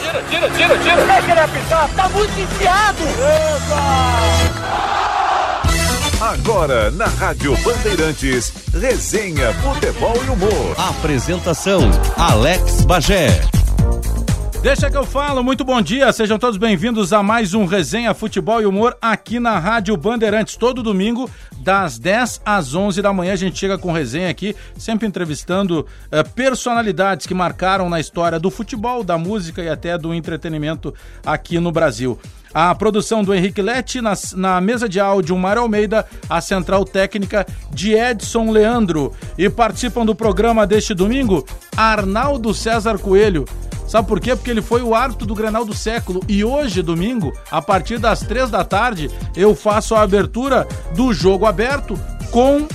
Tira, tira, tira, tira. Deixa ele apitar, tá muito enfiado. Agora, na Rádio Bandeirantes, resenha, futebol e humor. Apresentação: Alex Bagé. Deixa que eu falo, muito bom dia, sejam todos bem-vindos a mais um Resenha Futebol e Humor aqui na Rádio Bandeirantes. Todo domingo, das 10 às 11 da manhã, a gente chega com resenha aqui, sempre entrevistando uh, personalidades que marcaram na história do futebol, da música e até do entretenimento aqui no Brasil. A produção do Henrique Lete, na, na mesa de áudio, Mário Almeida, a central técnica de Edson Leandro. E participam do programa deste domingo, Arnaldo César Coelho. Sabe por quê? Porque ele foi o árbitro do Grenal do século. E hoje, domingo, a partir das três da tarde, eu faço a abertura do jogo aberto com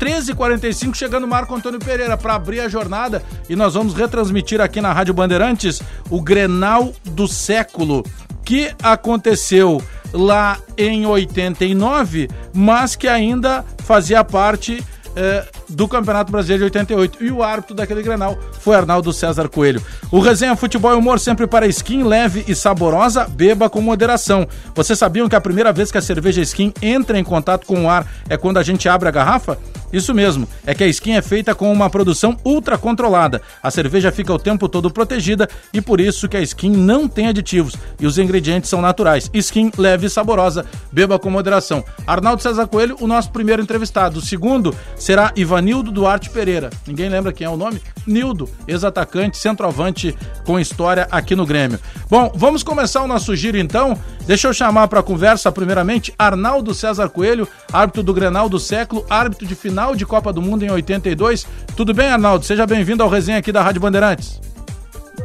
13h45, chegando Marco Antônio Pereira para abrir a jornada e nós vamos retransmitir aqui na Rádio Bandeirantes o Grenal do século que aconteceu lá em 89, mas que ainda fazia parte eh, do Campeonato Brasileiro de 88. E o árbitro daquele Grenal foi Arnaldo César Coelho. O Resenha Futebol e Humor sempre para skin leve e saborosa, beba com moderação. Vocês sabiam que a primeira vez que a cerveja skin entra em contato com o ar é quando a gente abre a garrafa? Isso mesmo, é que a skin é feita com uma produção ultra controlada. A cerveja fica o tempo todo protegida e por isso que a skin não tem aditivos e os ingredientes são naturais. Skin leve e saborosa, beba com moderação. Arnaldo César Coelho, o nosso primeiro entrevistado. O segundo será Ivanildo Duarte Pereira. Ninguém lembra quem é o nome? Nildo, ex-atacante, centroavante com história aqui no Grêmio. Bom, vamos começar o nosso giro então. Deixa eu chamar para conversa primeiramente Arnaldo César Coelho, árbitro do Grenal do século, árbitro de final de Copa do Mundo em 82. Tudo bem, Arnaldo? Seja bem-vindo ao resenha aqui da Rádio Bandeirantes.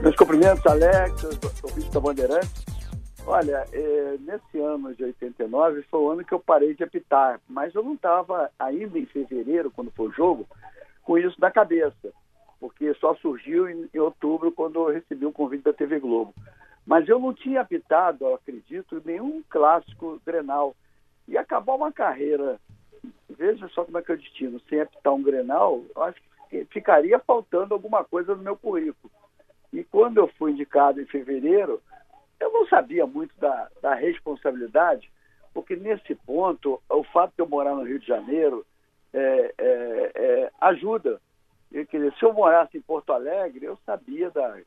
Meus cumprimentos, Alex, ouvinte da Bandeirantes. Olha, é, nesse ano de 89 foi o ano que eu parei de apitar, mas eu não estava ainda em fevereiro, quando foi o jogo, com isso na cabeça, porque só surgiu em, em outubro quando eu recebi um convite da TV Globo. Mas eu não tinha apitado, eu acredito, nenhum clássico Grenal. E acabar uma carreira veja só como é que é o destino. Sem apitar um Grenal, acho que ficaria faltando alguma coisa no meu currículo. E quando eu fui indicado em fevereiro, eu não sabia muito da, da responsabilidade, porque nesse ponto, o fato de eu morar no Rio de Janeiro é, é, é, ajuda. Eu, quer dizer, se eu morasse em Porto Alegre, eu sabia da.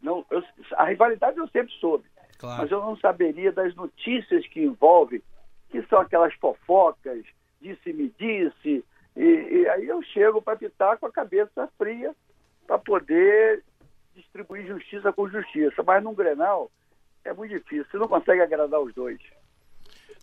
Não, eu, a rivalidade eu sempre soube, claro. mas eu não saberia das notícias que envolvem, que são aquelas fofocas, disse-me disse, e, e, aí eu chego para pitar com a cabeça fria para poder distribuir justiça com justiça. Mas num Grenal é muito difícil, você não consegue agradar os dois.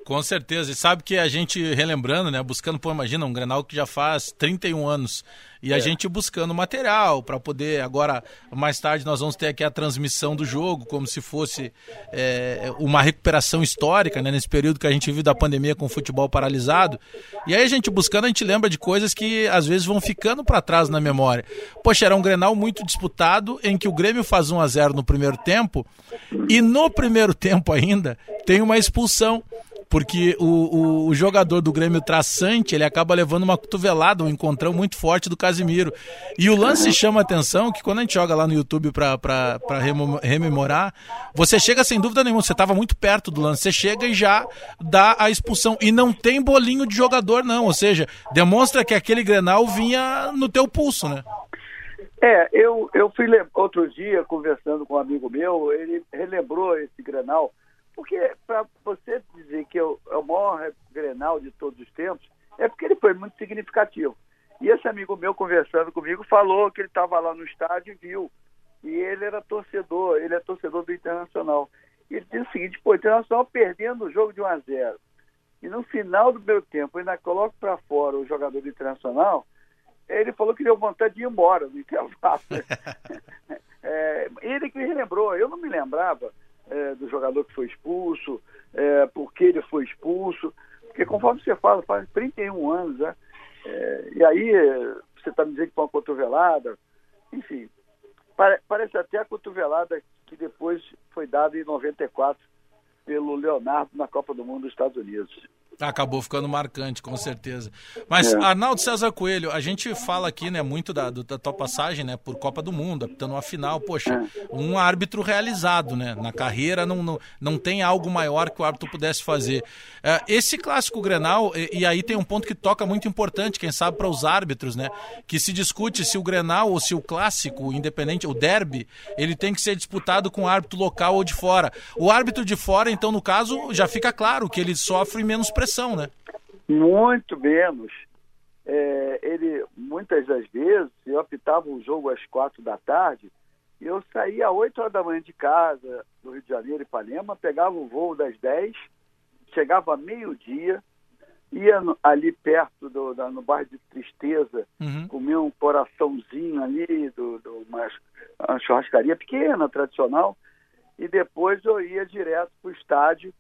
Com certeza. E sabe que a gente, relembrando, né? Buscando, pô, imagina, um Grenal que já faz 31 anos. E é. a gente buscando material para poder. Agora, mais tarde, nós vamos ter aqui a transmissão do jogo, como se fosse é, uma recuperação histórica, né? Nesse período que a gente vive da pandemia com o futebol paralisado. E aí a gente buscando, a gente lembra de coisas que às vezes vão ficando para trás na memória. Poxa, era um Grenal muito disputado, em que o Grêmio faz 1 a 0 no primeiro tempo. E no primeiro tempo ainda, tem uma expulsão porque o, o, o, jogador do Grêmio traçante, ele acaba levando uma cotovelada, um encontrão muito forte do Casimiro. E o lance chama atenção que quando a gente joga lá no YouTube para rememorar, você chega sem dúvida nenhuma, você estava muito perto do lance, você chega e já dá a expulsão. E não tem bolinho de jogador, não. Ou seja, demonstra que aquele Grenal vinha no teu pulso, né? É, eu, eu fui outro dia conversando com um amigo meu, ele relembrou esse Grenal porque para você dizer que é o, é o maior Grenal de todos os tempos, é porque ele foi muito significativo. E esse amigo meu conversando comigo falou que ele estava lá no estádio e viu. E ele era torcedor, ele é torcedor do Internacional. E ele disse o seguinte, pô, o Internacional perdendo o jogo de 1 a 0 e no final do meu tempo ainda coloca para fora o jogador do Internacional, ele falou que deu vontade de ir embora no intervalo. é, ele que me lembrou, eu não me lembrava é, do jogador que foi expulso, é, por que ele foi expulso, porque conforme você fala, faz 31 anos, né? É, e aí você está me dizendo que foi uma cotovelada, enfim, pare, parece até a cotovelada que depois foi dada em 94 pelo Leonardo na Copa do Mundo dos Estados Unidos. Acabou ficando marcante, com certeza. Mas, é. Arnaldo César Coelho, a gente fala aqui, né, muito da, da tua passagem, né, por Copa do Mundo, apitando uma final. Poxa, é. um árbitro realizado, né? Na carreira não, não, não tem algo maior que o árbitro pudesse fazer. É, esse clássico Grenal, e, e, aí tem um ponto que toca muito importante, quem sabe para os árbitros, né? Que se discute se o Grenal ou se o clássico, independente, o derby, ele tem que ser disputado com o árbitro local ou de fora. O árbitro de fora, então, no caso, já fica claro que ele sofre menos pressão né? Muito menos. É, ele, muitas das vezes, eu optava um jogo às quatro da tarde, e eu saía às oito horas da manhã de casa, do Rio de Janeiro, Ipanema, pegava o voo das dez, chegava meio-dia, ia no, ali perto do, da, no bairro de Tristeza, uhum. comia um coraçãozinho ali, do, do uma, uma churrascaria pequena, tradicional, e depois eu ia direto para o estádio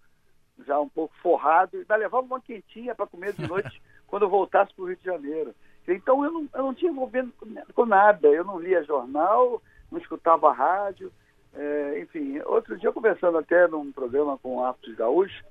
já um pouco forrado, ainda levava uma quentinha para comer de noite quando eu voltasse para o Rio de Janeiro. Então eu não, eu não tinha envolvendo com nada, eu não lia jornal, não escutava rádio, é, enfim. Outro dia, conversando até num programa com o Aptos Gaúcho,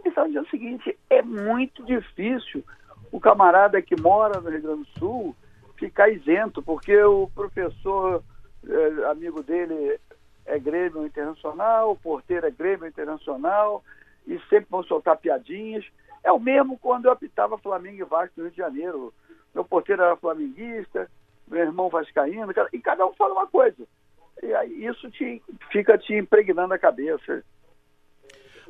ele estava dizendo o seguinte: é muito difícil o camarada que mora no Rio Grande do Sul ficar isento, porque o professor, é, amigo dele, é Grêmio Internacional, o porteiro é Grêmio Internacional, e sempre vão soltar piadinhas. É o mesmo quando eu apitava Flamengo e Vasco no Rio de Janeiro. Meu porteiro era flamenguista, meu irmão vascaíno, e cada um fala uma coisa. E aí isso te, fica te impregnando a cabeça.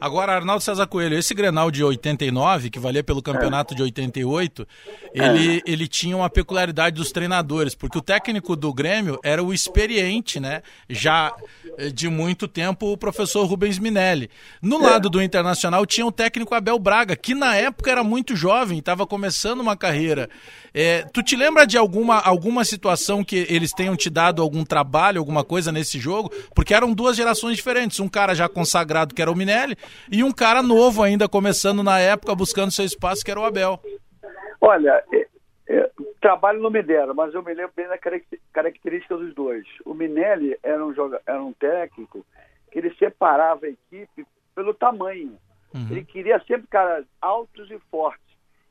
Agora, Arnaldo César Coelho, esse Grenal de 89, que valia pelo campeonato é. de 88, ele, é. ele tinha uma peculiaridade dos treinadores, porque o técnico do Grêmio era o experiente, né? Já eh, de muito tempo, o professor Rubens Minelli. No é. lado do Internacional tinha o técnico Abel Braga, que na época era muito jovem, estava começando uma carreira. É, tu te lembra de alguma, alguma situação que eles tenham te dado algum trabalho, alguma coisa nesse jogo? Porque eram duas gerações diferentes. Um cara já consagrado, que era o Minelli, e um cara novo ainda, começando na época, buscando seu espaço, que era o Abel. Olha, é, é, trabalho não me deram, mas eu me lembro bem da característica dos dois. O Minelli era um, joga, era um técnico que ele separava a equipe pelo tamanho. Uhum. Ele queria sempre caras altos e fortes.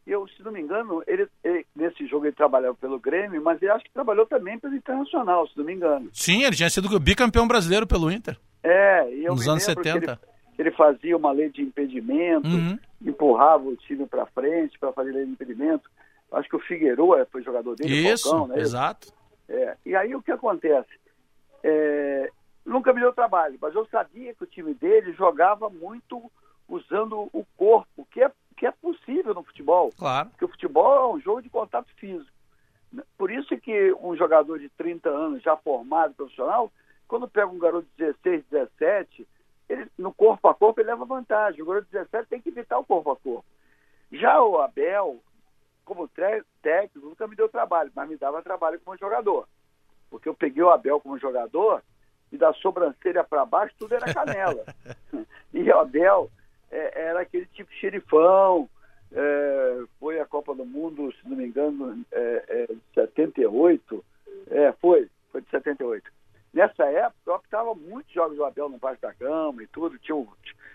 E eu, se não me engano, ele, ele, nesse jogo ele trabalhava pelo Grêmio, mas ele acho que trabalhou também pelo Internacional, se não me engano. Sim, ele tinha sido bicampeão brasileiro pelo Inter. É, e eu nos anos 70 ele fazia uma lei de impedimento, uhum. empurrava o time para frente para fazer lei de impedimento. Acho que o Figueiredo foi jogador dele, Isso, Falcão, né? exato. É, e aí o que acontece? É, nunca me deu trabalho, mas eu sabia que o time dele jogava muito usando o corpo, que é, que é possível no futebol. Claro. Porque o futebol é um jogo de contato físico. Por isso que um jogador de 30 anos, já formado, profissional, quando pega um garoto de 16, 17, ele, no corpo a corpo ele leva vantagem. O garoto 17 tem que evitar o corpo a corpo. Já o Abel, como técnico, nunca me deu trabalho, mas me dava trabalho como jogador. Porque eu peguei o Abel como jogador e da sobrancelha para baixo tudo era canela. e o Abel é, era aquele tipo xerifão, é, foi a Copa do Mundo, se não me engano, é, é, de 78. É, foi, foi de 78. Nessa época, eu optava muitos jogos do Abel no Vasco da Gama e tudo. Tinha o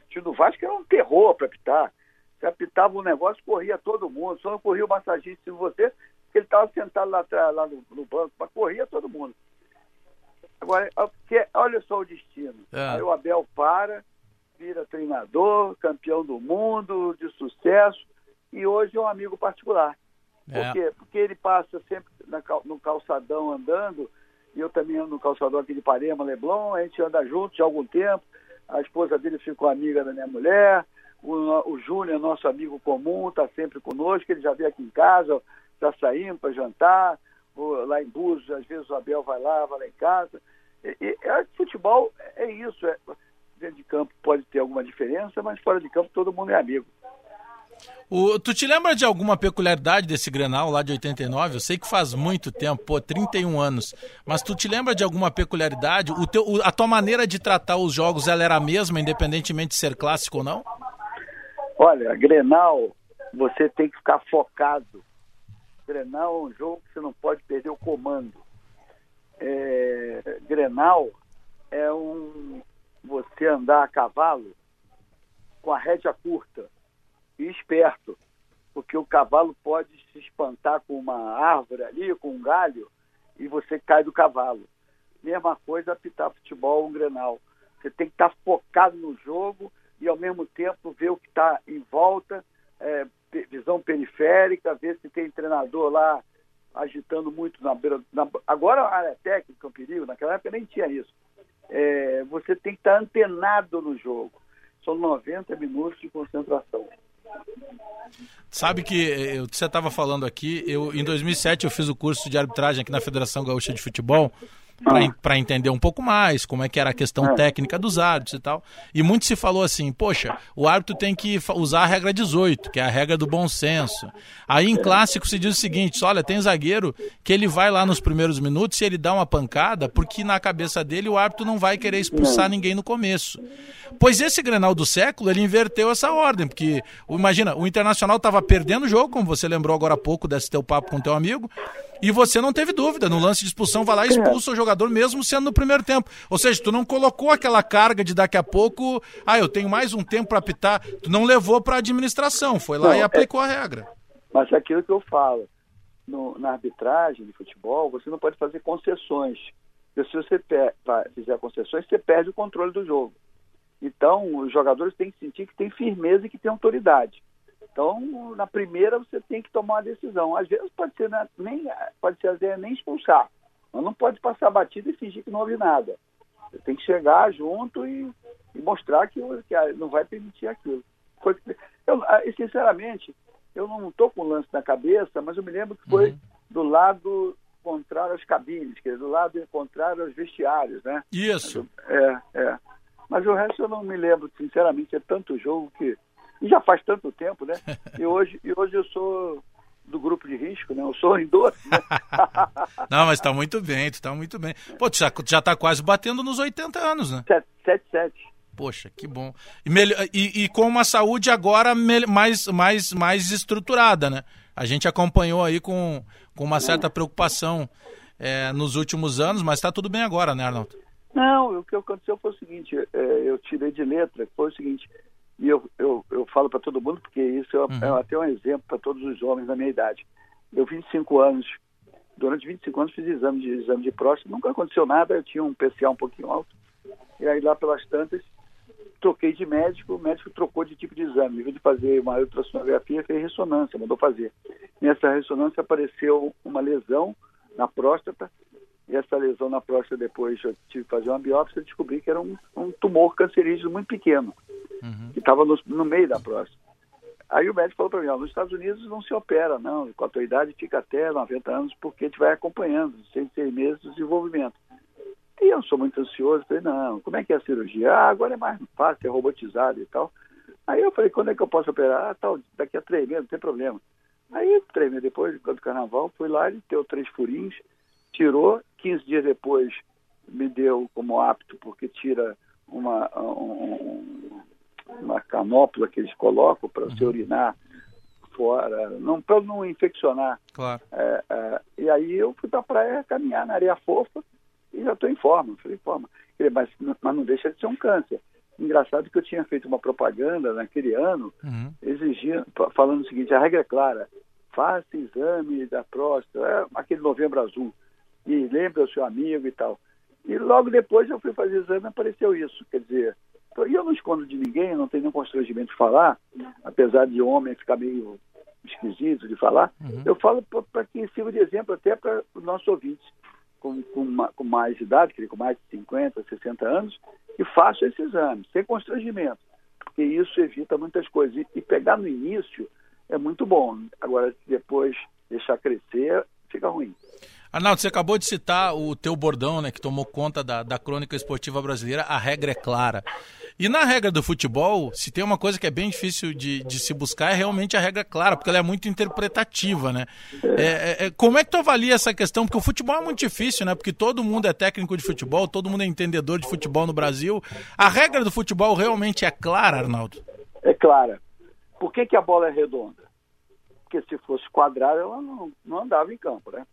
time do Vasco que era um terror para apitar. Você apitava um negócio, corria todo mundo. Só não corria o massagista de você, porque ele estava sentado lá atrás, lá no, no, banco, mas corria todo mundo. Agora, é olha só o destino. É. Aí o Abel para, vira treinador, campeão do mundo, de sucesso, e hoje é um amigo particular. Por é. quê? Porque ele passa sempre no calçadão andando e eu também ando no calçador aqui de Parema, Leblon, a gente anda juntos há algum tempo, a esposa dele ficou amiga da minha mulher, o, o Júnior, nosso amigo comum, está sempre conosco, ele já veio aqui em casa, já saímos para jantar, lá em Búzios, às vezes o Abel vai lá, vai lá em casa. E, e, é, futebol é isso, é, dentro de campo pode ter alguma diferença, mas fora de campo todo mundo é amigo. O, tu te lembra de alguma peculiaridade desse Grenal lá de 89? Eu sei que faz muito tempo, pô, 31 anos. Mas tu te lembra de alguma peculiaridade? O teu, a tua maneira de tratar os jogos, ela era a mesma, independentemente de ser clássico ou não? Olha, Grenal, você tem que ficar focado. Grenal é um jogo que você não pode perder o comando. É, Grenal é um você andar a cavalo com a rédea curta e esperto, porque o cavalo pode se espantar com uma árvore ali, com um galho, e você cai do cavalo. Mesma coisa apitar futebol um grenal. Você tem que estar focado no jogo e ao mesmo tempo ver o que está em volta, é, visão periférica, ver se tem treinador lá agitando muito na beira. Na, agora a área técnica um perigo, naquela época nem tinha isso. É, você tem que estar antenado no jogo. São 90 minutos de concentração. Sabe que eh, eu, você estava falando aqui, eu em 2007 eu fiz o curso de arbitragem aqui na Federação Gaúcha de Futebol para ah. entender um pouco mais como é que era a questão é. técnica dos árbitros e tal. E muito se falou assim, poxa, o árbitro tem que usar a regra 18, que é a regra do bom senso. Aí em clássico se diz o seguinte, olha, tem zagueiro que ele vai lá nos primeiros minutos e ele dá uma pancada, porque na cabeça dele o árbitro não vai querer expulsar ninguém no começo. Pois esse Grenal do século, ele inverteu essa ordem, porque imagina, o Internacional estava perdendo o jogo, como você lembrou agora há pouco desse teu papo com teu amigo, e você não teve dúvida. No lance de expulsão, vai lá e expulsa o jogador, mesmo sendo no primeiro tempo. Ou seja, tu não colocou aquela carga de daqui a pouco, ah, eu tenho mais um tempo para apitar. Tu não levou para a administração, foi lá não, e aplicou é... a regra. Mas é aquilo que eu falo, no, na arbitragem de futebol, você não pode fazer concessões. Porque se você fizer concessões, você perde o controle do jogo. Então, os jogadores têm que sentir que tem firmeza e que tem autoridade. Então, na primeira você tem que tomar uma decisão. Às vezes pode ser né, nem pode ser nem expulsar, mas não pode passar batida e fingir que não houve nada. Você tem que chegar junto e, e mostrar que, que, não vai permitir aquilo. Foi, eu, ah, sinceramente, eu não estou com o lance na cabeça, mas eu me lembro que foi uhum. do lado contrário às cabines, quer dizer, do lado contrário aos vestiários, né? Isso. É, é. Mas o resto eu não me lembro, sinceramente, é tanto jogo que e já faz tanto tempo, né? E hoje, e hoje eu sou do grupo de risco, né? Eu sou idoso. Né? Não, mas tá muito bem, tu tá muito bem. Pô, tu já, já tá quase batendo nos 80 anos, né? 77. Poxa, que bom. E, e, e, com uma saúde agora mais, mais, mais estruturada, né? A gente acompanhou aí com, com uma certa preocupação é, nos últimos anos, mas está tudo bem agora, né, Arnaldo? Não, o que aconteceu foi o seguinte, é, eu tirei de letra, foi o seguinte, e eu, eu, eu falo para todo mundo, porque isso é, uhum. é até um exemplo para todos os homens da minha idade. Eu, 25 anos, durante 25 anos fiz exame de, exame de próstata, nunca aconteceu nada, eu tinha um PCA um pouquinho alto. E aí lá pelas tantas, troquei de médico, o médico trocou de tipo de exame. Em vez de fazer uma ultrassonografia, fez ressonância, mandou fazer. Nessa ressonância apareceu uma lesão na próstata, e essa lesão na próstata depois eu tive que fazer uma biópsia e descobri que era um, um tumor cancerígeno muito pequeno uhum. que estava no, no, meio da próstata. Aí o médico falou para mim, ó, nos Estados Unidos não se opera, não, com a tua idade fica até 90 anos, porque a gente vai acompanhando, seis, seis meses do desenvolvimento. E eu sou muito ansioso, falei, não, como é que é a cirurgia? Ah, agora é mais fácil, é robotizado e tal. Aí eu falei, quando é que eu posso operar? Ah, tal, daqui a três meses, não tem problema. Aí, três meses depois, do carnaval, fui lá, ele deu três furinhos, tirou, 15 dias depois me deu como apto, porque tira uma, um, uma canópula que eles colocam para você uhum. urinar fora, não, para não infeccionar. Claro. É, é, e aí eu fui para a praia caminhar na areia fofa e já estou em forma. Falei, forma. Mas, mas não deixa de ser um câncer. Engraçado que eu tinha feito uma propaganda naquele ano, uhum. exigindo, falando o seguinte, a regra é clara, faça exame da próstata, é aquele novembro azul, e lembre o seu amigo e tal. E logo depois eu fui fazer exame e apareceu isso. Quer dizer, e eu não escondo de ninguém, não tenho nenhum constrangimento de falar, apesar de homem ficar meio esquisito de falar. Uhum. Eu falo para que sirva de exemplo até para os nossos ouvintes com, com, com, mais idade, com mais de 50, 60 anos, e façam esse exame, sem constrangimento, porque isso evita muitas coisas. E, e pegar no início é muito bom. Agora, depois deixar crescer, fica ruim. Arnaldo, você acabou de citar o teu bordão, né, que tomou conta da, da crônica esportiva brasileira, a regra é clara. E na regra do futebol, se tem uma coisa que é bem difícil de, de se buscar, é realmente a regra clara, porque ela é muito interpretativa, né? É, é, é, como é que tu avalia essa questão? Porque o futebol é muito difícil, né? Porque todo mundo é técnico de futebol, todo mundo é entendedor de futebol no Brasil. A regra do futebol realmente é clara, Arnaldo? É clara. Por que, que a bola é redonda? Porque se fosse quadrada, ela não, não andava em campo, né?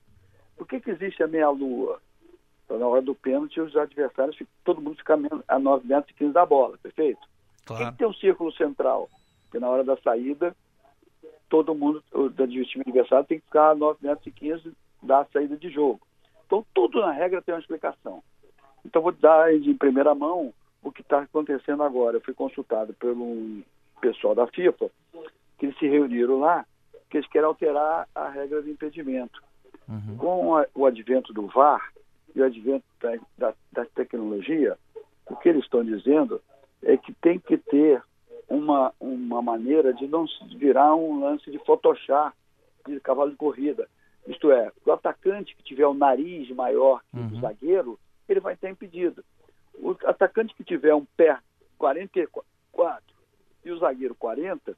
Por que, que existe a meia-lua? Então, na hora do pênalti, os adversários, todo mundo fica a 9 metros e 15 da bola, perfeito? Claro. Por que, tem um círculo central? Porque na hora da saída, todo mundo o, do time adversário tem que ficar a 9 metros e 15 da saída de jogo. Então, tudo na regra tem uma explicação. Então, vou dar em primeira mão o que está acontecendo agora. Eu fui consultado pelo pessoal da FIFA, que eles se reuniram lá, que eles querem alterar a regra de impedimento. Uhum. Com a, o advento do VAR e o advento da, da, da tecnologia, o que eles estão dizendo é que tem que ter uma, uma maneira de não virar um lance de Photoshop de cavalo de corrida. Isto é, o atacante que tiver o nariz maior que uhum. o zagueiro, ele vai estar impedido. O atacante que tiver um pé 44 e o zagueiro 40,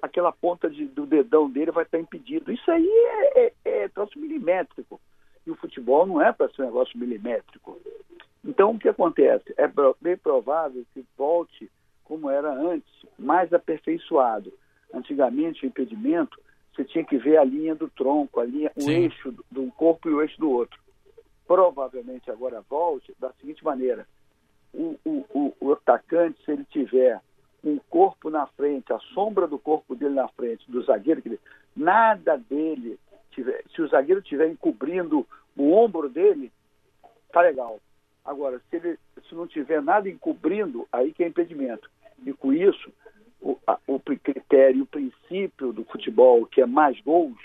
aquela ponta de, do dedão dele vai estar impedido. Isso aí é, é, é troço milimétrico. E o futebol não é para ser um negócio milimétrico. Então, o que acontece? É bem provável que volte como era antes, mais aperfeiçoado. Antigamente, o impedimento, você tinha que ver a linha do tronco, a linha, o eixo de um corpo e o eixo do outro. Provavelmente agora volte da seguinte maneira: o, o, o, o atacante, se ele tiver um corpo na frente, a sombra do corpo dele na frente, do zagueiro, nada dele, tiver, se o zagueiro estiver encobrindo o ombro dele, tá legal. Agora, se ele se não tiver nada encobrindo, aí que é impedimento. E com isso, o, a, o critério, o princípio do futebol, que é mais gols,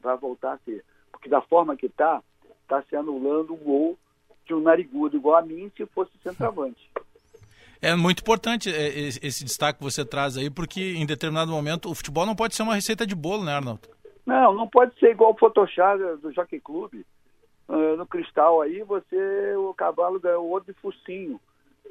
vai voltar a ser. Porque da forma que está, está se anulando o gol de um narigudo, igual a mim, se fosse centroavante. É muito importante é, esse destaque que você traz aí, porque em determinado momento o futebol não pode ser uma receita de bolo, né, Arnaldo? Não, não pode ser igual o Photoshop do Jockey Club. Uh, no cristal aí, você, o cavalo ganhou outro de focinho.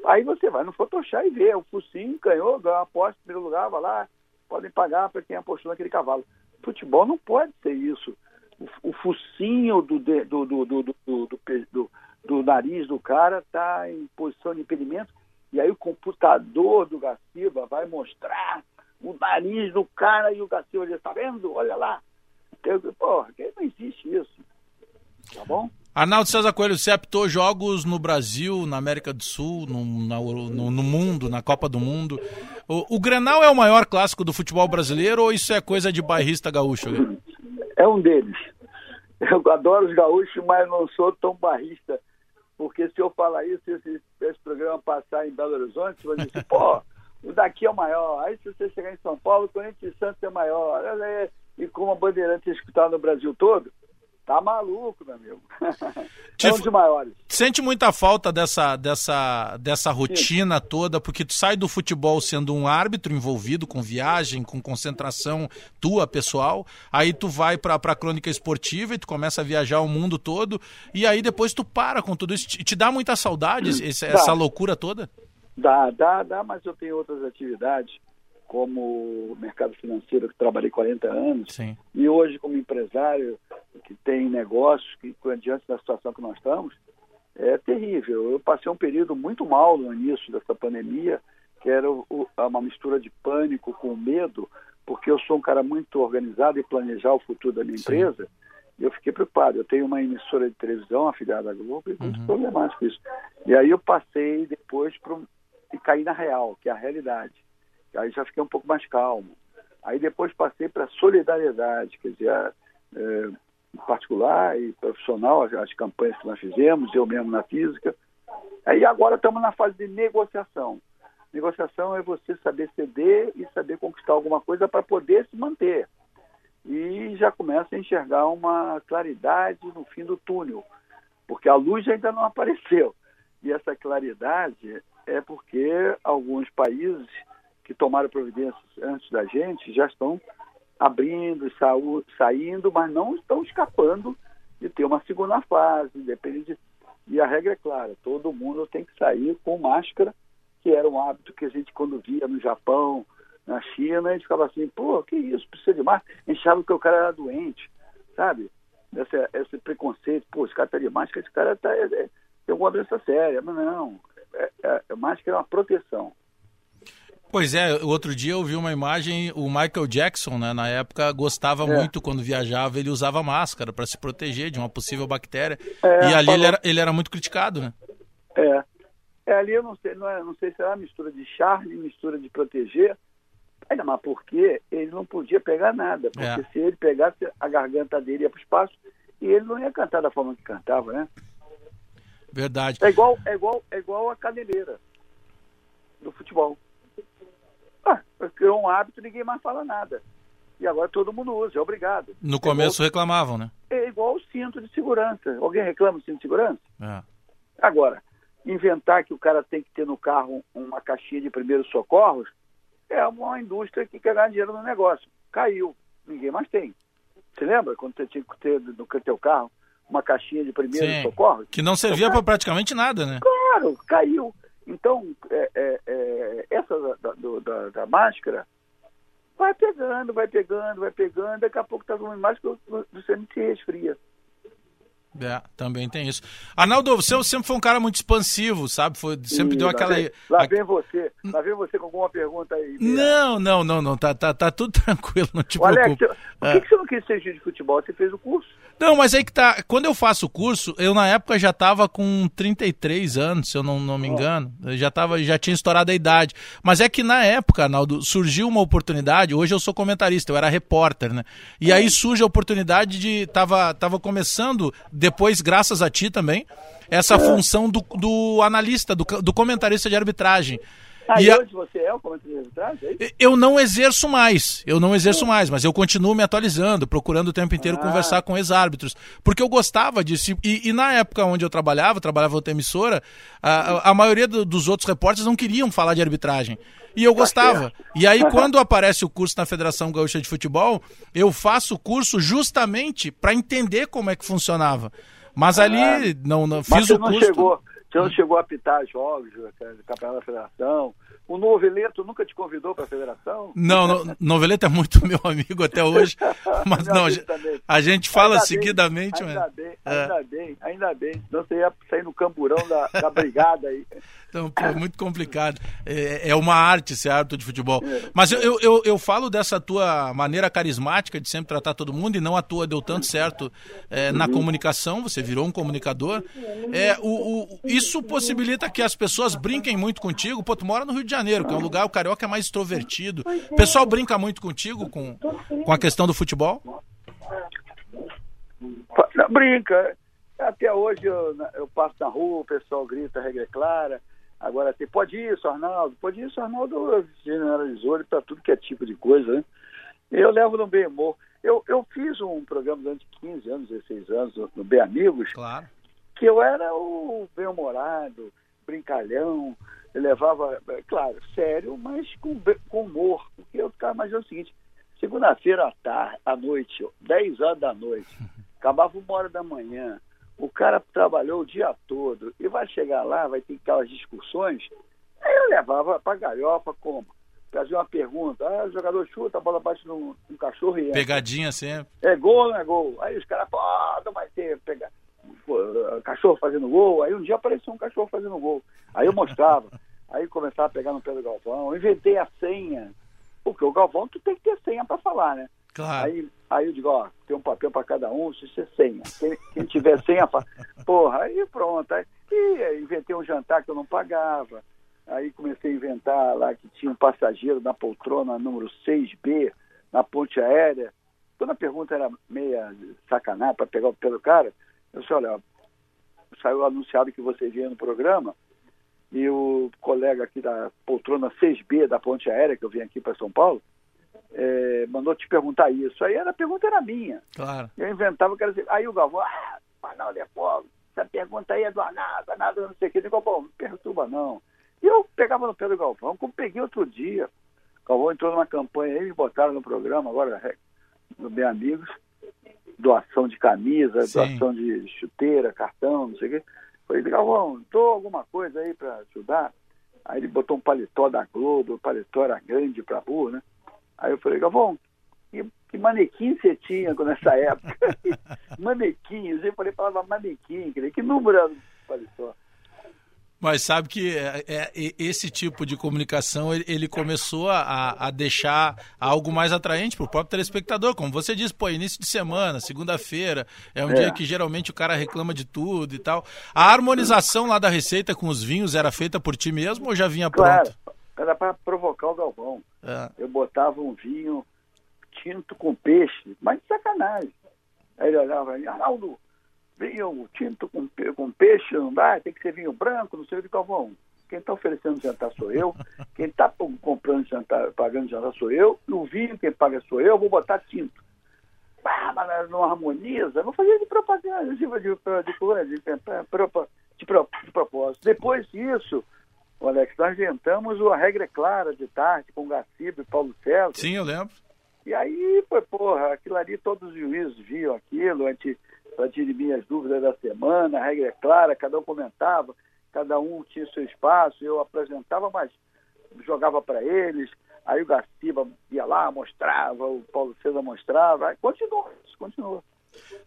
Aí você vai no Photoshop e vê, o focinho ganhou, ganhou a aposta primeiro lugar, vai lá, podem pagar para quem apostou naquele cavalo. Futebol não pode ser isso. O, o focinho do, do, do, do, do, do, do nariz do cara está em posição de impedimento e aí o computador do Gaciba vai mostrar o nariz do cara e o Gaciba diz, tá vendo? Olha lá. Eu, porra, não existe isso. Tá bom? Arnaldo César Coelho, você apitou jogos no Brasil, na América do Sul, no, no, no mundo, na Copa do Mundo. O, o, Grenal é o maior clássico do futebol brasileiro ou isso é coisa de bairrista gaúcho? É um deles. Eu adoro os gaúchos, mas não sou tão barrista porque se eu falar isso, esse, esse programa passar em Belo Horizonte, você vai dizer, assim, pô, o daqui é o maior. Aí se você chegar em São Paulo, o Corinthians e Santos é maior. E como a Bandeirante é escutar no Brasil todo, Tá maluco, meu amigo. é um dos maiores. Sente muita falta dessa, dessa, dessa rotina Sim. toda, porque tu sai do futebol sendo um árbitro envolvido com viagem, com concentração tua, pessoal, aí tu vai pra, pra crônica esportiva e tu começa a viajar o mundo todo, e aí depois tu para com tudo isso. Te, te dá muita saudade esse, essa loucura toda? Dá, dá, dá, mas eu tenho outras atividades como mercado financeiro que trabalhei 40 anos Sim. e hoje como empresário que tem negócios que diante da situação que nós estamos é terrível. Eu passei um período muito mal no início dessa pandemia, que era uma mistura de pânico com medo, porque eu sou um cara muito organizado e planejar o futuro da minha Sim. empresa. E eu fiquei preocupado. Eu tenho uma emissora de televisão afiliada à Globo e muito uhum. problemático isso. E aí eu passei depois para e caí na real, que é a realidade. Aí já fiquei um pouco mais calmo. Aí depois passei para solidariedade, quer dizer, é, particular e profissional, as, as, campanhas que nós fizemos, eu mesmo na física. Aí agora estamos na fase de negociação. Negociação é você saber ceder e saber conquistar alguma coisa para poder se manter. E já começa a enxergar uma claridade no fim do túnel, porque a luz ainda não apareceu. E essa claridade é porque alguns países que tomaram providências antes da gente já estão abrindo, saindo, mas não estão escapando de ter uma segunda fase, independente. E a regra é clara: todo mundo tem que sair com máscara, que era um hábito que a gente, quando via no Japão, na China, a gente ficava assim: pô, que isso, precisa de máscara? A gente achava que o cara era doente, sabe? Esse, esse preconceito: pô, esse cara está de máscara, esse cara tá, é, é, tem alguma doença séria. Mas não, é, é, máscara é uma proteção. Pois é, outro dia eu vi uma imagem, o Michael Jackson, né, na época, gostava é. muito quando viajava, ele usava máscara para se proteger de uma possível bactéria. É, e ali falou... ele, era, ele era muito criticado, né? É. é ali eu não sei, não, é, não sei se era mistura de charme, mistura de proteger, Ainda mais porque ele não podia pegar nada, porque É. se ele pegasse, a garganta dele ia para o espaço e ele não ia cantar da forma que cantava, né? Verdade. É igual, é igual, é igual a caneleira do futebol. Ah, criou um hábito, ninguém mais fala nada. E agora todo mundo usa, é obrigado. No É começo reclamavam, né? igual, é igual o cinto de segurança. Alguém reclama do cinto de segurança? É. Agora, inventar que o cara tem que ter no carro uma caixinha de primeiros socorros é uma indústria que quer ganhar dinheiro no negócio. Caiu, ninguém mais tem. Você lembra quando você tinha que ter no teu carro uma caixinha de primeiros Sim. socorros? Que não servia para praticamente nada, né? Claro, caiu. Então, é, é, é, essa da, do- da- da máscara vai pegando, vai pegando, vai pegando, daqui a pouco tá tomando máscara, você não se resfria. É, também tem isso. Arnaldo, você sempre foi um cara muito expansivo, sabe? Foi, sempre deu lá aquela. Vem, lá vem você, lá vem você com alguma pergunta aí. Não, não, não, não. Tá, tá, tá tudo tranquilo, não te Ô, Alex, preocupe. por É. que, que você não quis ser juiz de futebol? Você fez o curso? Não, mas aí que tá. Quando eu faço o curso, eu na época já tava com 33 anos, se eu não, não me engano. Eu já, tava, já tinha estourado a idade. Mas é que na época, Arnaldo, surgiu uma oportunidade. Hoje eu sou comentarista, eu era repórter, né? E aí surge a oportunidade de. Tava, tava começando, depois, graças a ti também, essa função do, do analista, do, do comentarista de arbitragem. Ah, E e a- hoje você é o de arbitragem? é eu não exerço mais, eu não exerço mais, mas eu continuo me atualizando, procurando o tempo inteiro Ah. conversar com ex-árbitros, porque eu gostava disso. E, e na época onde eu trabalhava, eu trabalhava outra emissora, a, a- a maioria do- dos outros repórteres não queriam falar de arbitragem. E eu gostava. E aí, quando aparece o curso na Federação Gaúcha de Futebol, eu faço o curso justamente para entender como é que funcionava. Mas ali, não, não Ah. Mas fiz você o não curso. chegou, não chegou a apitar jogos do campeonato da federação? O Noveleto nunca te convidou para a federação? Não, no, Noveleta é muito meu amigo até hoje, mas não, a gente- também. a gente fala Ainda bem, seguidamente, Ainda mas... bem, É. ainda bem, ainda bem. Senão você ia sair no camburão da, da brigada aí. Então, pô, muito complicado. É, é uma arte ser árbitro de futebol. Mas eu, eu, eu, falo dessa tua maneira carismática de sempre tratar todo mundo, e não à toa deu tanto certo é, na comunicação, você virou um comunicador. É, o, o- isso possibilita que as pessoas brinquem muito contigo. Pô, tu mora no Rio de Janeiro, que é um lugar, o carioca é mais extrovertido. O pessoal brinca muito contigo com, com a questão do futebol? Brinca. Até hoje eu, eu passo na rua, o pessoal grita, regra é clara. Agora tem, pode isso, Arnaldo, pode isso, Arnaldo generalizou ele para tudo que é tipo de coisa, né? Eu levo no bem humor. Eu, eu fiz um programa durante 15 anos, 16 anos, no, no Bem Amigos, Claro. que eu era o bem-humorado, brincalhão, eu levava, é, claro, sério, mas com, com humor. Porque eu ficava imaginando o seguinte, segunda-feira à tarde, à noite, 10 horas da noite, acabava uma hora da manhã, o cara trabalhou o dia todo e vai chegar lá, vai ter aquelas discussões, aí eu levava pra galhofa como? Fazia uma pergunta, ah, o jogador chuta, a bola bate num, num cachorro e entra. Pegadinha sempre. É gol não é gol? Aí os caras, pô, não vai ter pegar pô, cachorro fazendo gol. Aí um dia apareceu um cachorro fazendo gol. Aí eu mostrava. Aí começava a pegar no pé do Galvão. Eu inventei a senha. Porque o Galvão, tu tem que ter senha para falar, né? Claro. Aí, aí eu digo, ó, tem um papel para cada um, se você senha. Quem, quem tiver senha, fala. Porra, aí pronto. Aí, e inventei um jantar que eu não pagava. Aí comecei a inventar lá que tinha um passageiro na poltrona número 6B, na ponte aérea. Quando a pergunta era meia sacanagem para pegar o pé do cara, eu disse, olha, saiu anunciado que você vinha no programa e o colega aqui da poltrona 6B da ponte aérea, que eu vim aqui para São Paulo, eh, mandou te perguntar isso. Aí era, a pergunta era minha. Claro. Eu inventava, quero dizer, aí o Galvão, ah, Arnaldo é fogo, essa pergunta aí é do Arnaldo, Arnaldo não sei o que. Eu digo, bom, não perturba não. E eu pegava no pé do Galvão, como peguei outro dia. O Galvão entrou numa campanha aí, me botaram no programa, agora é, no Bem Amigos, doação de camisa, Sim. doação de chuteira, cartão, não sei o quê. Falei, Galvão, dou alguma coisa aí para ajudar? Aí ele botou um paletó da Globo, o paletó era grande pra burro, né? Aí eu falei, Galvão, que, que manequim você tinha nessa época? manequim, eu sempre falei palavra manequim, que número era paletó? Mas sabe que é, é, esse tipo de comunicação ele, começou a, a deixar algo mais atraente para o próprio telespectador. Como você disse, pô, início de semana, segunda-feira, é um É. dia que geralmente o cara reclama de tudo e tal. A harmonização lá da receita com os vinhos era feita por ti mesmo ou já vinha Claro. pronto? Era para provocar o Galvão. É. Eu botava um vinho tinto com peixe, mas de sacanagem. Aí ele olhava e Arnaldo, vinho tinto com, com peixe não dá, tem que ser vinho branco, não sei o que, Galvão. Quem está oferecendo jantar sou eu, quem está comprando jantar, pagando jantar sou eu, e o vinho quem paga sou eu, eu vou botar tinto. Ah, mas não harmoniza, vou fazer de propaganda, de, de, de, de, de, de, pro- de propósito. Depois disso, ô Alex, nós inventamos a regra clara de tarde com o Gaciba e Paulo César. Sim, eu lembro. E aí, foi, porra, aquilo ali, todos os juízes viam aquilo, para dirimir as dúvidas da semana, a regra é clara, cada um comentava, cada um tinha seu espaço, eu apresentava, mas jogava para eles, aí o Gaciba ia lá, mostrava, o Paulo César mostrava, aí continua, isso continua.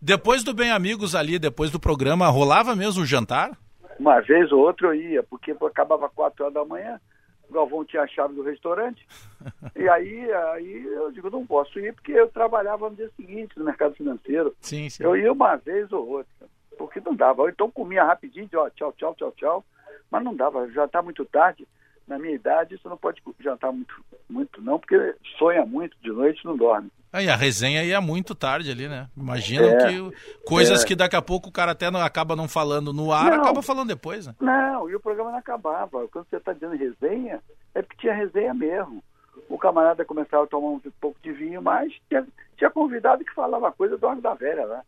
Depois do Bem Amigos ali, depois do programa, rolava mesmo o jantar? Uma vez ou outra eu ia, porque acabava quatro horas da manhã, o Galvão tinha a chave do restaurante, e aí, aí eu digo, não posso ir, porque eu trabalhava no dia seguinte no mercado financeiro. Sim, sim. Eu ia uma vez ou outra, porque não dava. Então comia rapidinho, ó, tchau, tchau, tchau, tchau, mas não dava, já está muito tarde. Na minha idade, isso não pode jantar muito, muito não, porque sonha muito de noite não dorme. Aí a resenha ia muito tarde ali, né? Imagina É, que coisas é. que daqui a pouco o cara até não, acaba não falando no ar, Não. acaba falando depois, né? Não, e o programa não acabava. Quando você está dizendo resenha, é porque tinha resenha mesmo. O camarada começava a tomar um pouco de vinho, mas tinha, tinha convidado que falava coisa do Arco da Velha lá.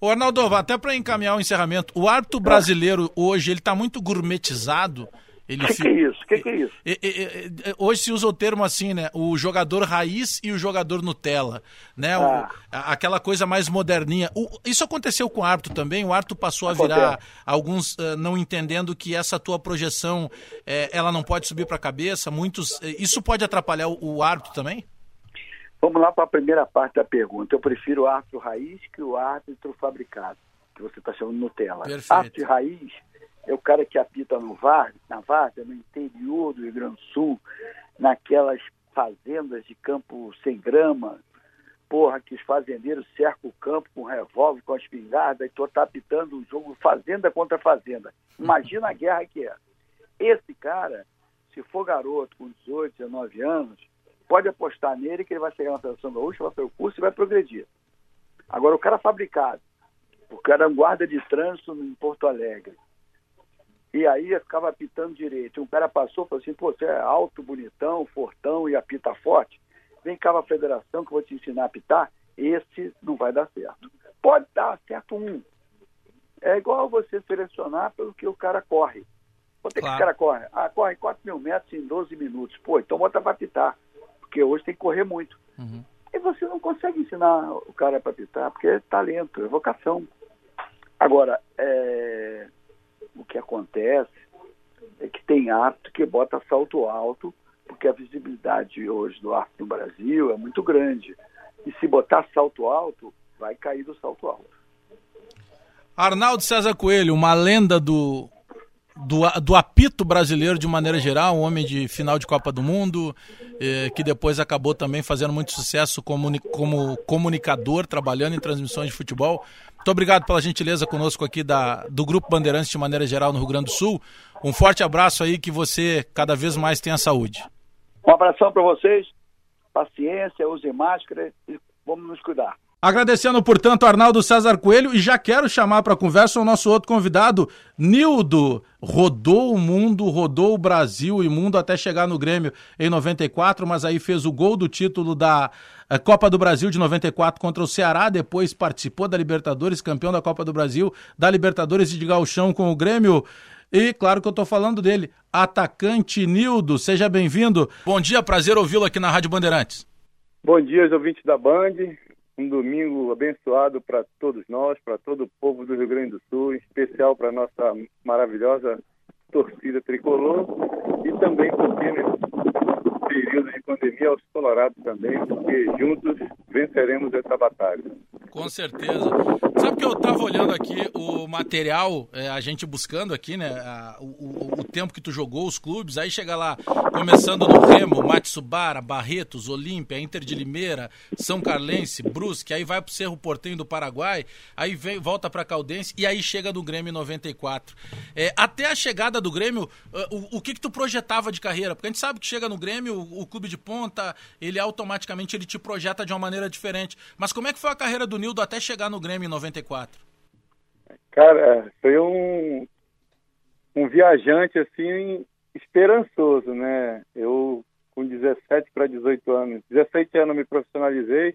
Ô Arnaldo, até para encaminhar o encerramento, o árbitro brasileiro hoje, ele tá muito gourmetizado. Ele O que, que é isso? O que, que é isso? Hoje se usa o termo assim, né? O jogador raiz e o jogador Nutella, né? O- Ah. a- aquela coisa mais moderninha. O- isso aconteceu com o árbitro também. O árbitro passou a virar alguns ah, não entendendo que essa tua projeção eh, ela não pode subir para a cabeça. Muitos eh, isso pode atrapalhar o, o árbitro também. Vamos lá para a primeira parte da pergunta. Eu prefiro o árbitro raiz que o árbitro fabricado, que você está chamando Nutella. Perfeito. Árbitro raiz é o cara que apita no VAR, na Várzea, no interior do Rio Grande do Sul, naquelas fazendas de campo sem grama, porra, que os fazendeiros cercam o campo com revólver, com a espingarda, e tu tá apitando um jogo fazenda contra fazenda. Imagina a guerra que é. Esse cara, se for garoto com 18, 19 anos, pode apostar nele que ele vai chegar na Seleção Gaúcha, vai fazer o curso e vai progredir. Agora, o cara fabricado, o cara é um guarda de trânsito em Porto Alegre, e aí ficava apitando direito. Um cara passou e falou assim, pô, você é alto, bonitão, fortão e apita forte. Vem cá pra federação que eu vou te ensinar a apitar. Esse não vai dar certo. Pode dar certo um. É igual você selecionar pelo que o cara corre. Quanto é que esse cara corre? Ah, corre 4 mil metros em 12 minutos. Pô, então bota pra apitar. Porque hoje tem que correr muito. Uhum. E você não consegue ensinar o cara para apitar, porque é talento, é vocação. Agora, é, o que acontece é que tem árbitro que bota salto alto, porque a visibilidade hoje do árbitro no Brasil é muito grande. E se botar salto alto, vai cair do salto alto. Arnaldo César Coelho, uma lenda do, do, do apito brasileiro de maneira geral, um homem de final de Copa do Mundo, eh, que depois acabou também fazendo muito sucesso comuni como comunicador, trabalhando em transmissões de futebol. Muito obrigado pela gentileza conosco aqui da, do Grupo Bandeirantes de maneira geral no Rio Grande do Sul. Um forte abraço aí, que você cada vez mais tenha saúde. Um abração para vocês, paciência, use máscara e vamos nos cuidar. Agradecendo, portanto, Arnaldo César Coelho e já quero chamar para conversa o nosso outro convidado, Nildo. Rodou o mundo, rodou o Brasil e mundo até chegar no Grêmio em 94, mas aí fez o gol do título da eh, Copa do Brasil de 94 contra o Ceará, depois participou da Libertadores, campeão da Copa do Brasil, da Libertadores e de Gauchão com o Grêmio. E claro que eu tô falando dele, atacante Nildo, seja bem-vindo. Bom dia, prazer ouvi-lo aqui na Rádio Bandeirantes. Bom dia ouvintes da Band. Um domingo abençoado para todos nós, para todo o povo do Rio Grande do Sul, em especial para nossa maravilhosa torcida tricolor e também, porque nesse período de pandemia, aos colorados também, porque juntos venceremos essa batalha. Com certeza. Sabe que eu estava olhando aqui o material, é, a gente buscando aqui, né, a- o, o- tempo que tu jogou os clubes, aí chega lá, começando no Remo, Matsubara, Barretos, Olímpia, Inter de Limeira, São Carlense, Brusque, aí vai pro Cerro Portenho do Paraguai, aí vem, volta pra Caldense e aí chega no Grêmio em 94. É, até a chegada do Grêmio, ah, o, o que que tu projetava de carreira? Porque a gente sabe que chega no Grêmio, o, o clube de ponta, ele automaticamente ele te projeta de uma maneira diferente. Mas como é que foi a carreira do Nildo até chegar no Grêmio em 94? Cara, foi um, um viajante assim esperançoso, né? Eu com 17 para 18 anos, 17 anos me profissionalizei.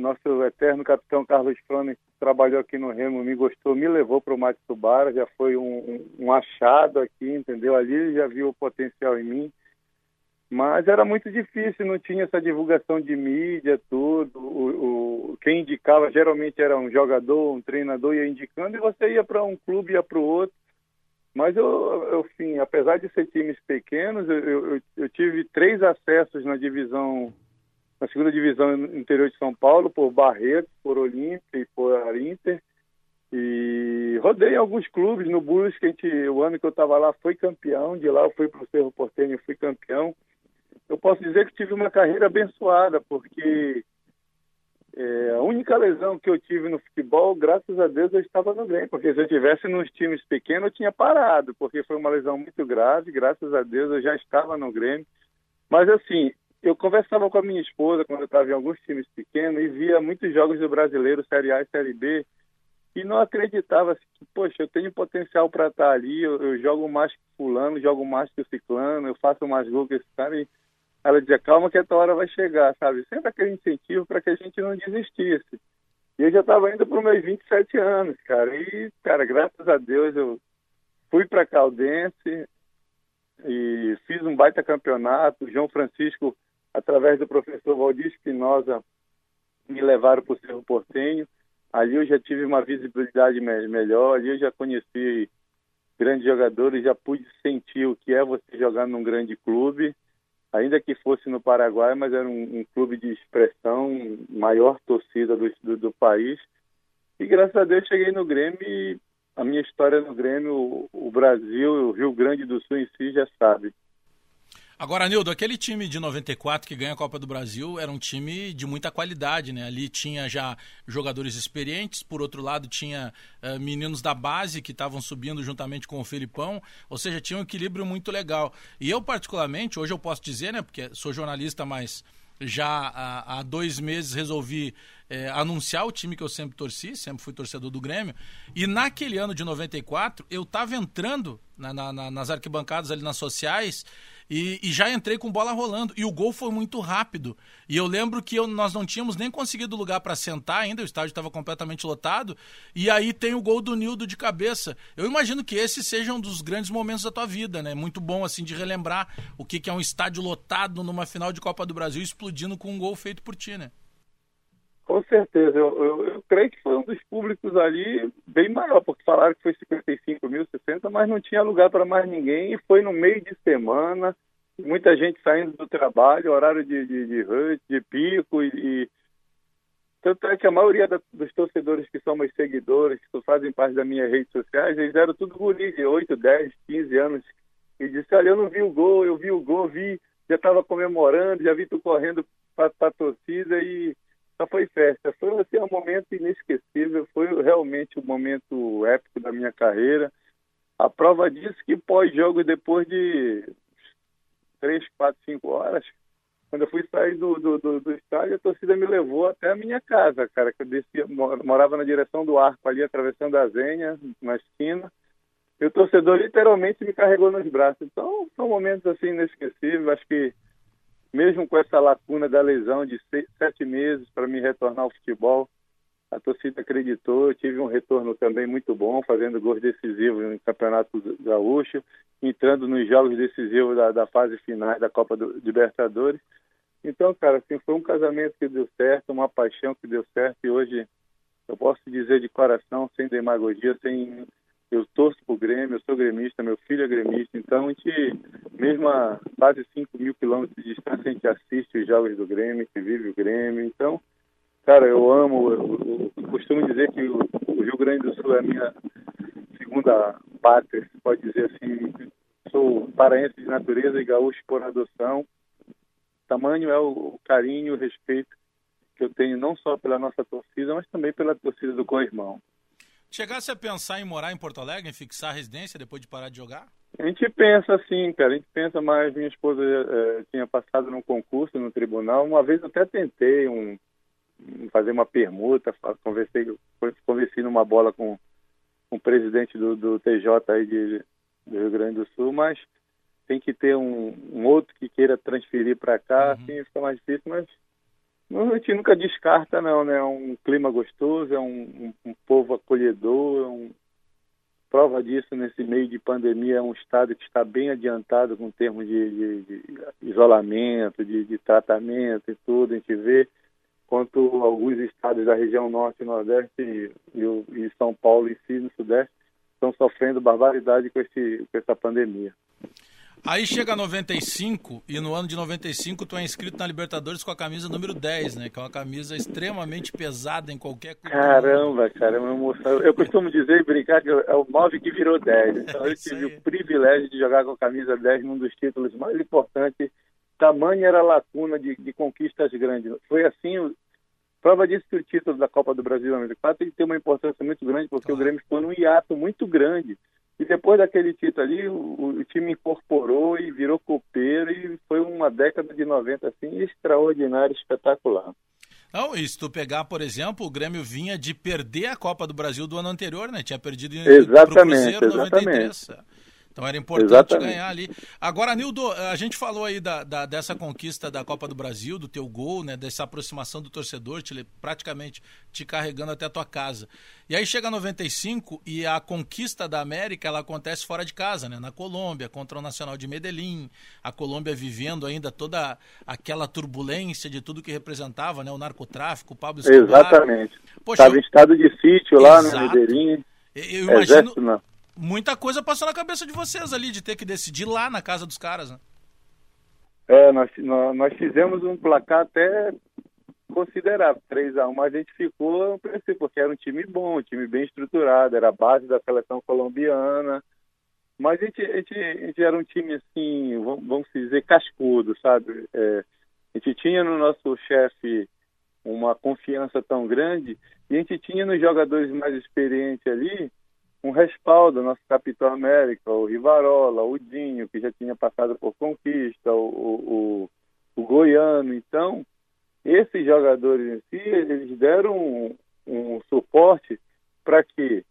Nosso eterno capitão Carlos Frone trabalhou aqui no Remo, me gostou, me levou para o Matsubara, já foi um, um, achado aqui, entendeu? Ali já viu o potencial em mim. Mas era muito difícil, não tinha essa divulgação de mídia, tudo. O, o, quem indicava geralmente era um jogador, um treinador ia indicando e você ia para um clube, ia para o outro. Mas eu, eu, enfim, apesar de ser times pequenos, eu, eu, eu, tive três acessos na divisão, na segunda divisão interior de São Paulo, por Barreto, por Olímpia e por Inter. E rodei alguns clubes no Brusque, a gente, o ano que eu estava lá foi campeão, de lá eu fui para o Cerro Porteño e fui campeão eu posso dizer que tive uma carreira abençoada, porque é, a única lesão que eu tive no futebol, graças a Deus, eu estava no Grêmio, porque se eu tivesse nos times pequenos, eu tinha parado, porque foi uma lesão muito grave, graças a Deus eu já estava no Grêmio. Mas assim, eu conversava com a minha esposa quando eu estava em alguns times pequenos e via muitos jogos do brasileiro, Série A e Série B, e não acreditava assim, que, poxa, eu tenho potencial para estar ali, eu, eu, jogo mais que fulano, jogo mais que o ciclano, eu faço mais gol que esse cara, e ela dizia, calma que a tua hora vai chegar, sabe? Sempre aquele incentivo para que a gente não desistisse. E eu já estava indo para os meus 27 anos, cara. E, cara, graças a Deus eu fui para Caldense e fiz um baita campeonato. O João Francisco, através do professor Valdir Espinosa, me levaram para o Cerro Portenho. Ali eu já tive uma visibilidade melhor, ali eu já conheci grandes jogadores, já pude sentir o que é você jogar num grande clube ainda que fosse no Paraguai, mas era um, um clube de expressão, maior torcida do, do, do, país. E graças a Deus cheguei no Grêmio e a minha história no Grêmio, o, o Brasil, o Rio Grande do Sul em si já sabe. Agora, Nildo, aquele time de 94 que ganha a Copa do Brasil era um time de muita qualidade, né? Ali tinha já jogadores experientes, por outro lado tinha uh, meninos da base que estavam subindo juntamente com o Felipão, ou seja, tinha um equilíbrio muito legal. E eu, particularmente, hoje eu posso dizer, né, porque sou jornalista, mas já há, há dois meses resolvi é, anunciar o time que eu sempre torci, sempre fui torcedor do Grêmio. E naquele ano de 94, eu estava entrando na, na, nas arquibancadas ali nas sociais e, e, já entrei com bola rolando. E o gol foi muito rápido. E eu lembro que eu, nós não tínhamos nem conseguido lugar para sentar ainda, o estádio estava completamente lotado. E aí tem o gol do Nildo de cabeça. Eu imagino que esse seja um dos grandes momentos da tua vida, né? Muito bom, assim, de relembrar o que, que é um estádio lotado numa final de Copa do Brasil explodindo com um gol feito por ti, né? Com certeza, eu, eu, eu, creio que foi um dos públicos ali bem maior, porque falaram que foi 55 mil, 60, mas não tinha lugar para mais ninguém e foi no meio de semana, muita gente saindo do trabalho, horário de, de, de, de pico e, e, tanto é que a maioria da, dos torcedores que são meus seguidores, que fazem parte das minhas redes sociais, eles eram tudo guri de 8, 10, 15 anos e disse, olha, eu não vi o gol, eu vi o gol, vi, já estava comemorando, já vi tu correndo para a torcida e só foi festa. Foi assim, um momento inesquecível, foi realmente um momento épico da minha carreira. A prova disso que pós-jogo, depois de três, quatro, cinco horas, quando eu fui sair do, do, do, do, estádio, a torcida me levou até a minha casa, cara, que eu morava na direção do arco ali, atravessando a Zenha, na esquina. E o torcedor literalmente me carregou nos braços. Então, são momentos assim inesquecíveis. Acho que mesmo com essa lacuna da lesão de sete meses para me retornar ao futebol, a torcida acreditou. Eu tive um retorno também muito bom, fazendo gols decisivos no Campeonato Gaúcho, entrando nos jogos decisivos da, da fase final da Copa do, Libertadores. Então, cara, assim, foi um casamento que deu certo, uma paixão que deu certo e hoje eu posso dizer de coração, sem demagogia, sem eu torço pro Grêmio, eu sou gremista, meu filho é gremista, então a gente, mesmo a quase 5 mil quilômetros de distância, a gente assiste os jogos do Grêmio, que vive o Grêmio, então, cara, eu amo, eu, eu costumo dizer que o, o, Rio Grande do Sul é a minha segunda pátria, se pode dizer assim, sou paraense de natureza e gaúcho por adoção. Tamanho é o carinho o respeito que eu tenho não só pela nossa torcida, mas também pela torcida do co-irmão. Chegasse a pensar em morar em Porto Alegre, em fixar a residência depois de parar de jogar? A gente pensa assim, cara. A gente pensa mais. Minha esposa é, tinha passado num concurso no tribunal. Uma vez eu até tentei um, fazer uma permuta, conversei, conversei numa bola com, com o presidente do, do TJ aí de, do Rio Grande do Sul, mas tem que ter um, um outro que queira transferir para cá, uhum. assim fica mais difícil, mas a gente nunca descarta não, né? É um clima gostoso, é um, um, um povo acolhedor, é um, prova disso nesse meio de pandemia é um estado que está bem adiantado com termos de, de, de isolamento, de, de, tratamento e tudo, a gente vê quanto alguns estados da região norte e nordeste e, e, São Paulo em si, no sudeste, estão sofrendo barbaridade com, esse, com essa pandemia. Aí chega 95 e no ano de 95 tu é inscrito na Libertadores com a camisa número 10, né? Que é uma camisa extremamente pesada em qualquer Caramba, cara, é uma emoção. Eu costumo dizer e brincar que é o 9 que virou 10. Então eu tive o privilégio de jogar com a camisa 10 num dos títulos mais importantes. Tamanho era a lacuna de, de conquistas grandes. Foi assim, prova disso que o título da Copa do Brasil 94 tem uma importância muito grande, porque claro. o Grêmio ficou num hiato muito grande. E depois daquele título ali, o, o, time incorporou e virou copeiro e foi uma década de 90 assim extraordinária, espetacular. Não, e se tu pegar, por exemplo, o Grêmio vinha de perder a Copa do Brasil do ano anterior, né? Tinha perdido em exatamente, Cruzeiro exatamente. 93. Então era importante Exatamente. ganhar ali. Agora, Nildo, a gente falou aí da, da, dessa conquista da Copa do Brasil, do teu gol, né? Dessa aproximação do torcedor, te, praticamente te carregando até a tua casa. E aí chega 95 e a conquista da América ela acontece fora de casa, né? Na Colômbia, contra o Nacional de Medellín. A Colômbia vivendo ainda toda aquela turbulência de tudo que representava, né? O narcotráfico, o Pablo Escobar. Exatamente. Estava em estado de sítio lá no Medellín. Eu imagino, Exército, muita coisa passou na cabeça de vocês ali, de ter que decidir lá na casa dos caras, né? É, nós, nós fizemos um placar até considerável, 3x1, mas a gente ficou princípio, porque era um time bom, um time bem estruturado, era a base da seleção colombiana, mas a gente, a gente, a gente era um time assim, vamos dizer, cascudo, sabe? É, a gente tinha no nosso chefe uma confiança tão grande e a gente tinha nos jogadores mais experientes ali um respaldo, nosso capitão América, o Rivarola, o Dinho, que já tinha passado por conquista, o, o, o Goiano. Então, esses jogadores em si, eles deram um, um suporte para que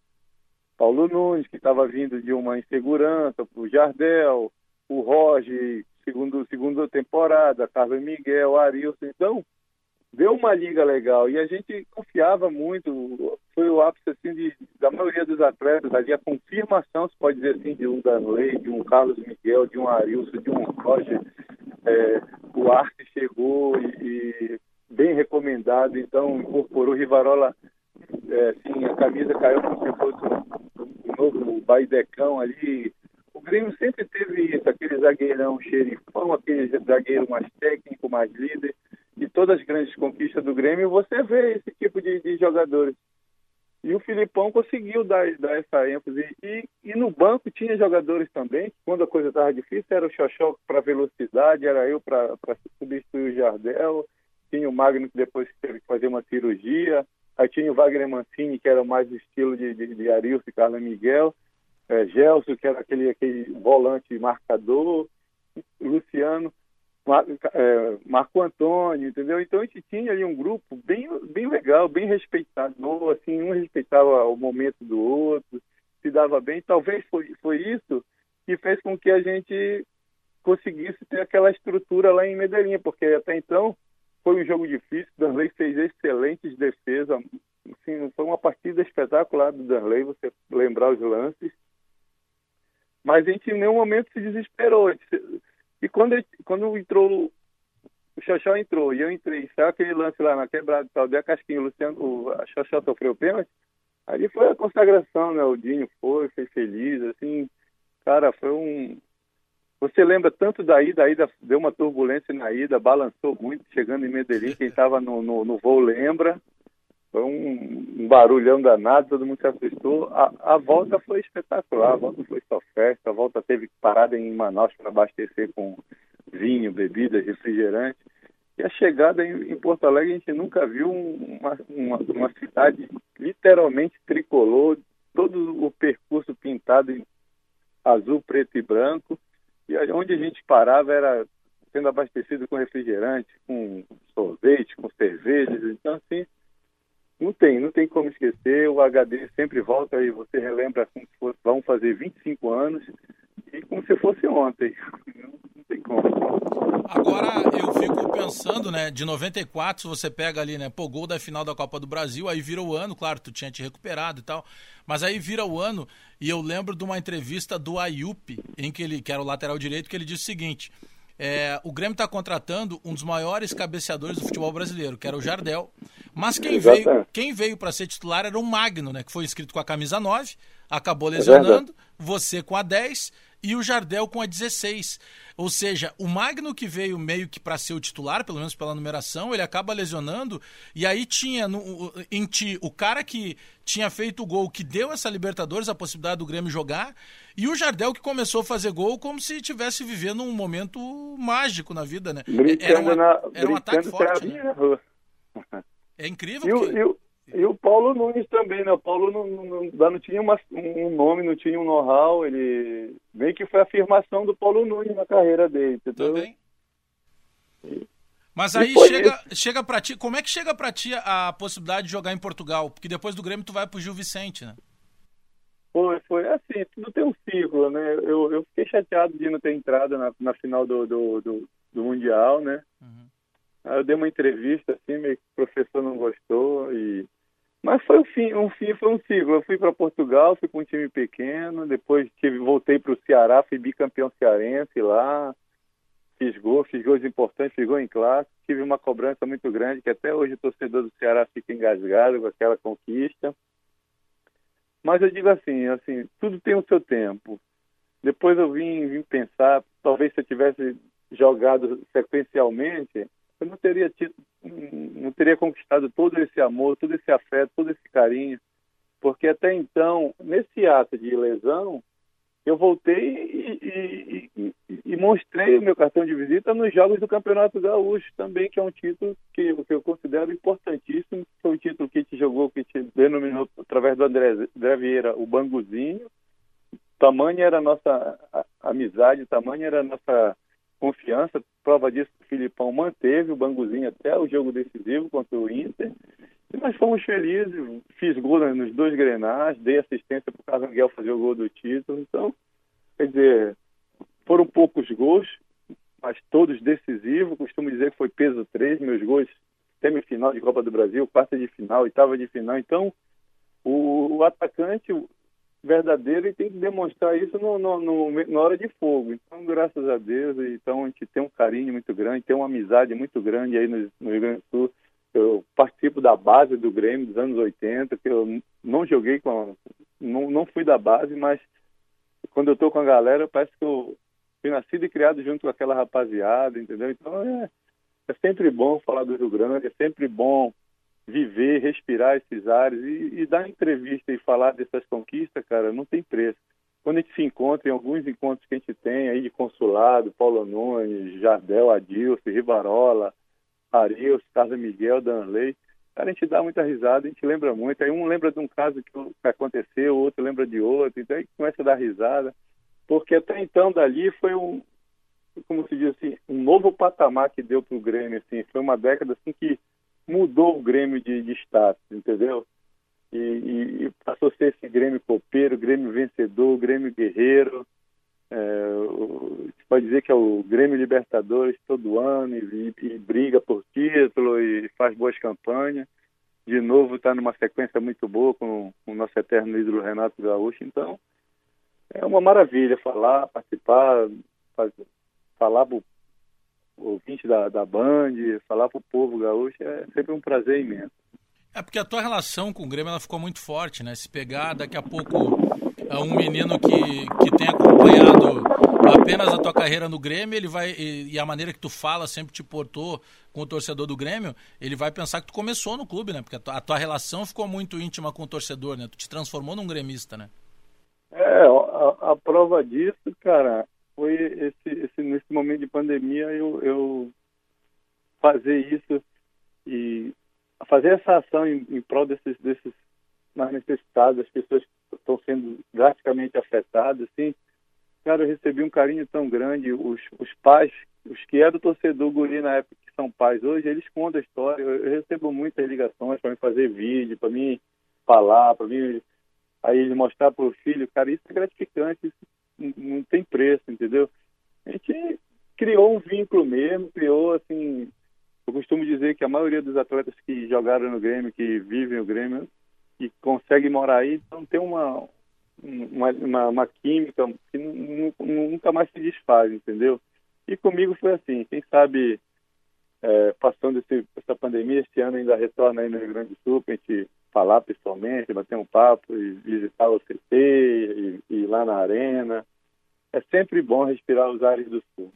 Paulo Nunes, que estava vindo de uma insegurança, o Jardel, o Roger, segundo segunda temporada, Carlos Miguel, Arilson. Então, deu uma liga legal e a gente confiava muito. Foi o ápice assim de, da maioria dos atletas ali a confirmação, se pode dizer assim, de um Danley, de um Carlos Miguel, de um Arilson, de um Roger. É, o Arte chegou e, e, bem recomendado, então incorporou Rivarola. É, assim, a camisa caiu como se fosse um, um novo baidecão ali. O Grêmio sempre teve isso, aquele zagueirão xerifão, aquele zagueiro mais técnico, mais líder de todas as grandes conquistas do Grêmio, você vê esse tipo de, de jogadores. E o Filipão conseguiu dar, dar essa ênfase. E, e, no banco tinha jogadores também, quando a coisa estava difícil, era o Xoxó para velocidade, era eu para substituir o Jardel, tinha o Magno que depois teve que fazer uma cirurgia, aí tinha o Wagner Mancini, que era mais estilo de, de, de Arilson e Carlos Miguel, é, Gelson, que era aquele, aquele volante marcador, Luciano. É, Marco Antônio, entendeu? Então a gente tinha ali um grupo bem, bem legal, bem respeitador, assim, um respeitava o momento do outro, se dava bem. Talvez foi, foi isso que fez com que a gente conseguisse ter aquela estrutura lá em Medellín, porque até então foi um jogo difícil, o Danley fez excelentes defesas, assim, foi uma partida espetacular do Danley, você lembrar os lances, mas a gente em nenhum momento se desesperou, e quando, quando entrou, o Xoxó entrou e eu entrei, saiu aquele lance lá na quebrada tal, deu a casquinha, o Luciano, o Xoxó sofreu pênalti, ali foi a consagração, né? O Dinho foi, foi feliz, assim, cara, foi um. Você lembra tanto da ida, a ida deu uma turbulência na ida, balançou muito, chegando em Medellín, quem estava no, no, no, voo lembra. Foi um, barulhão danado, todo mundo se assustou. A, a, volta foi espetacular, a volta foi só festa, a volta teve parada em Manaus para abastecer com vinho, bebidas, refrigerante. E a chegada em, em Porto Alegre, a gente nunca viu uma, uma, uma cidade literalmente tricolor, todo o percurso pintado em azul, preto e branco. E onde a gente parava era sendo abastecido com refrigerante, com sorvete, com cervejas. Então, assim, não tem, não tem como esquecer. O HD sempre volta e você relembra como se fosse, vão fazer 25 anos e como se fosse ontem. Não, não tem como. Agora, eu fico pensando, né, de 94, se você pega ali, né, pô, gol da final da Copa do Brasil, aí vira o ano, claro, tu tinha te recuperado e tal, mas aí vira o ano e eu lembro de uma entrevista do Ayup, em que ele, que era o lateral direito, que ele disse o seguinte, é, o Grêmio está contratando um dos maiores cabeceadores do futebol brasileiro, que era o Jardel. Mas quem veio, quem veio para ser titular era o Magno, né? Que foi inscrito com a camisa 9, acabou é lesionando, você com a 10 e o Jardel com a 16. Ou seja, o Magno que veio meio que para ser o titular, pelo menos pela numeração, ele acaba lesionando. E aí tinha no, em ti o cara que tinha feito o gol, que deu essa Libertadores, a possibilidade do Grêmio jogar, e o Jardel que começou a fazer gol como se estivesse vivendo um momento mágico na vida, né? Brincando era, uma, na, era um ataque forte. Né? É incrível. E, porque... e, e o Paulo Nunes também, né? O Paulo não, não, não tinha uma, um nome, não tinha um know-how, ele meio que foi a afirmação do Paulo Nunes na carreira dele, entendeu? Também. Mas aí chega, chega para ti, como é que chega para ti a possibilidade de jogar em Portugal? Porque depois do Grêmio tu vai pro Gil Vicente, né? Foi, foi assim, tudo tem um ciclo, né? Eu, eu fiquei chateado de não ter entrado na, na final do, do, do, do Mundial, né? Uhum. Aí eu dei uma entrevista, assim, meio que o professor não gostou e mas foi um fim, um fim foi um ciclo. Eu fui para Portugal, fui com um time pequeno, depois tive, voltei para o Ceará, fui bicampeão cearense lá, fiz gol, fiz gols importantes, fiz gol em classe, tive uma cobrança muito grande, que até hoje o torcedor do Ceará fica engasgado com aquela conquista. Mas eu digo assim, assim, tudo tem o seu tempo. Depois eu vim, vim pensar, talvez se eu tivesse jogado sequencialmente, eu não teria tido, não teria conquistado todo esse amor, todo esse afeto, todo esse carinho, porque até então, nesse ato de lesão, eu voltei e, e, e, e, mostrei o meu cartão de visita nos Jogos do Campeonato Gaúcho também, que é um título que, que eu considero importantíssimo. Foi um título que te jogou, que te denominou através do André, André o Banguzinho. Tamanha era a nossa amizade, tamanha era a nossa confiança. Prova disso, o Filipão manteve o Banguzinho até o jogo decisivo contra o Inter. E nós fomos felizes. Fiz gol nos dois grenais, dei assistência para o Carlos Miguel fazer o gol do título. Então, quer dizer, foram poucos gols, mas todos decisivos. Costumo dizer que foi peso 3, meus gols semifinal de Copa do Brasil, quarta de final, oitava de final. Então, o, o atacante, verdadeiro e tem que demonstrar isso no, no, no, na hora de fogo. Então, graças a Deus, então a gente tem um carinho muito grande, tem uma amizade muito grande aí no, no Rio Grande do Sul. Eu participo da base do Grêmio dos anos 80, que eu não joguei com. não, não fui da base, mas quando eu estou com a galera, parece que eu fui nascido e criado junto com aquela rapaziada, entendeu? Então é, é sempre bom falar do Rio Grande, é sempre bom viver, respirar esses ares e, e, dar entrevista e falar dessas conquistas, cara, não tem preço. Quando a gente se encontra, em alguns encontros que a gente tem aí de consulado, Paulo Nunes, Jardel, Adilson, Rivarola, Arius, Casa Miguel, Danley, cara, a gente dá muita risada, a gente lembra muito. Aí um lembra de um caso que aconteceu, outro lembra de outro, então aí começa a dar risada. Porque até então, dali, foi um, como se diz assim, um novo patamar que deu para o Grêmio, assim. Foi uma década, assim, que mudou o Grêmio de, de status, entendeu? E, e, e, passou a ser esse Grêmio copeiro, Grêmio vencedor, Grêmio guerreiro. É, o, pode dizer que é o Grêmio Libertadores todo ano e, e, briga por título e faz boas campanhas. De novo está numa sequência muito boa com, com o nosso eterno ídolo Renato Gaúcho. Então, é uma maravilha falar, participar, fazer, falar ouvinte da, da Band, falar para o povo gaúcho é sempre um prazer imenso. É porque a tua relação com o Grêmio ela ficou muito forte, né? Se pegar daqui a pouco um menino que, que tem acompanhado apenas a tua carreira no Grêmio, ele vai e, e, a maneira que tu fala sempre te portou com o torcedor do Grêmio, ele vai pensar que tu começou no clube, né? Porque a tua, a tua relação ficou muito íntima com o torcedor, né? Tu te transformou num gremista, né? É, a, a prova disso, cara, foi esse, esse nesse momento de pandemia eu, eu fazer isso e fazer essa ação em, em prol desses, desses mais necessitados, as pessoas que estão sendo drasticamente afetadas, assim, cara, eu recebi um carinho tão grande, os, os pais, os que eram torcedor guri na época que são pais hoje, eles contam a história, eu, eu recebo muitas ligações para me fazer vídeo, para mim falar, para mim aí mostrar para o filho, cara, isso é gratificante, isso não, tem preço, entendeu? A gente criou um vínculo mesmo, criou assim eu costumo dizer que a maioria dos atletas que jogaram no Grêmio, que vivem o Grêmio, que conseguem morar aí, então tem uma, uma, uma, uma química que nunca mais se desfaz, entendeu? E comigo foi assim, quem sabe é, passando esse, essa pandemia, este ano ainda retorna aí no Rio Grande do Sul a gente falar pessoalmente, bater um papo e visitar o CT e, e ir lá na arena. É sempre bom respirar os ares do Sul.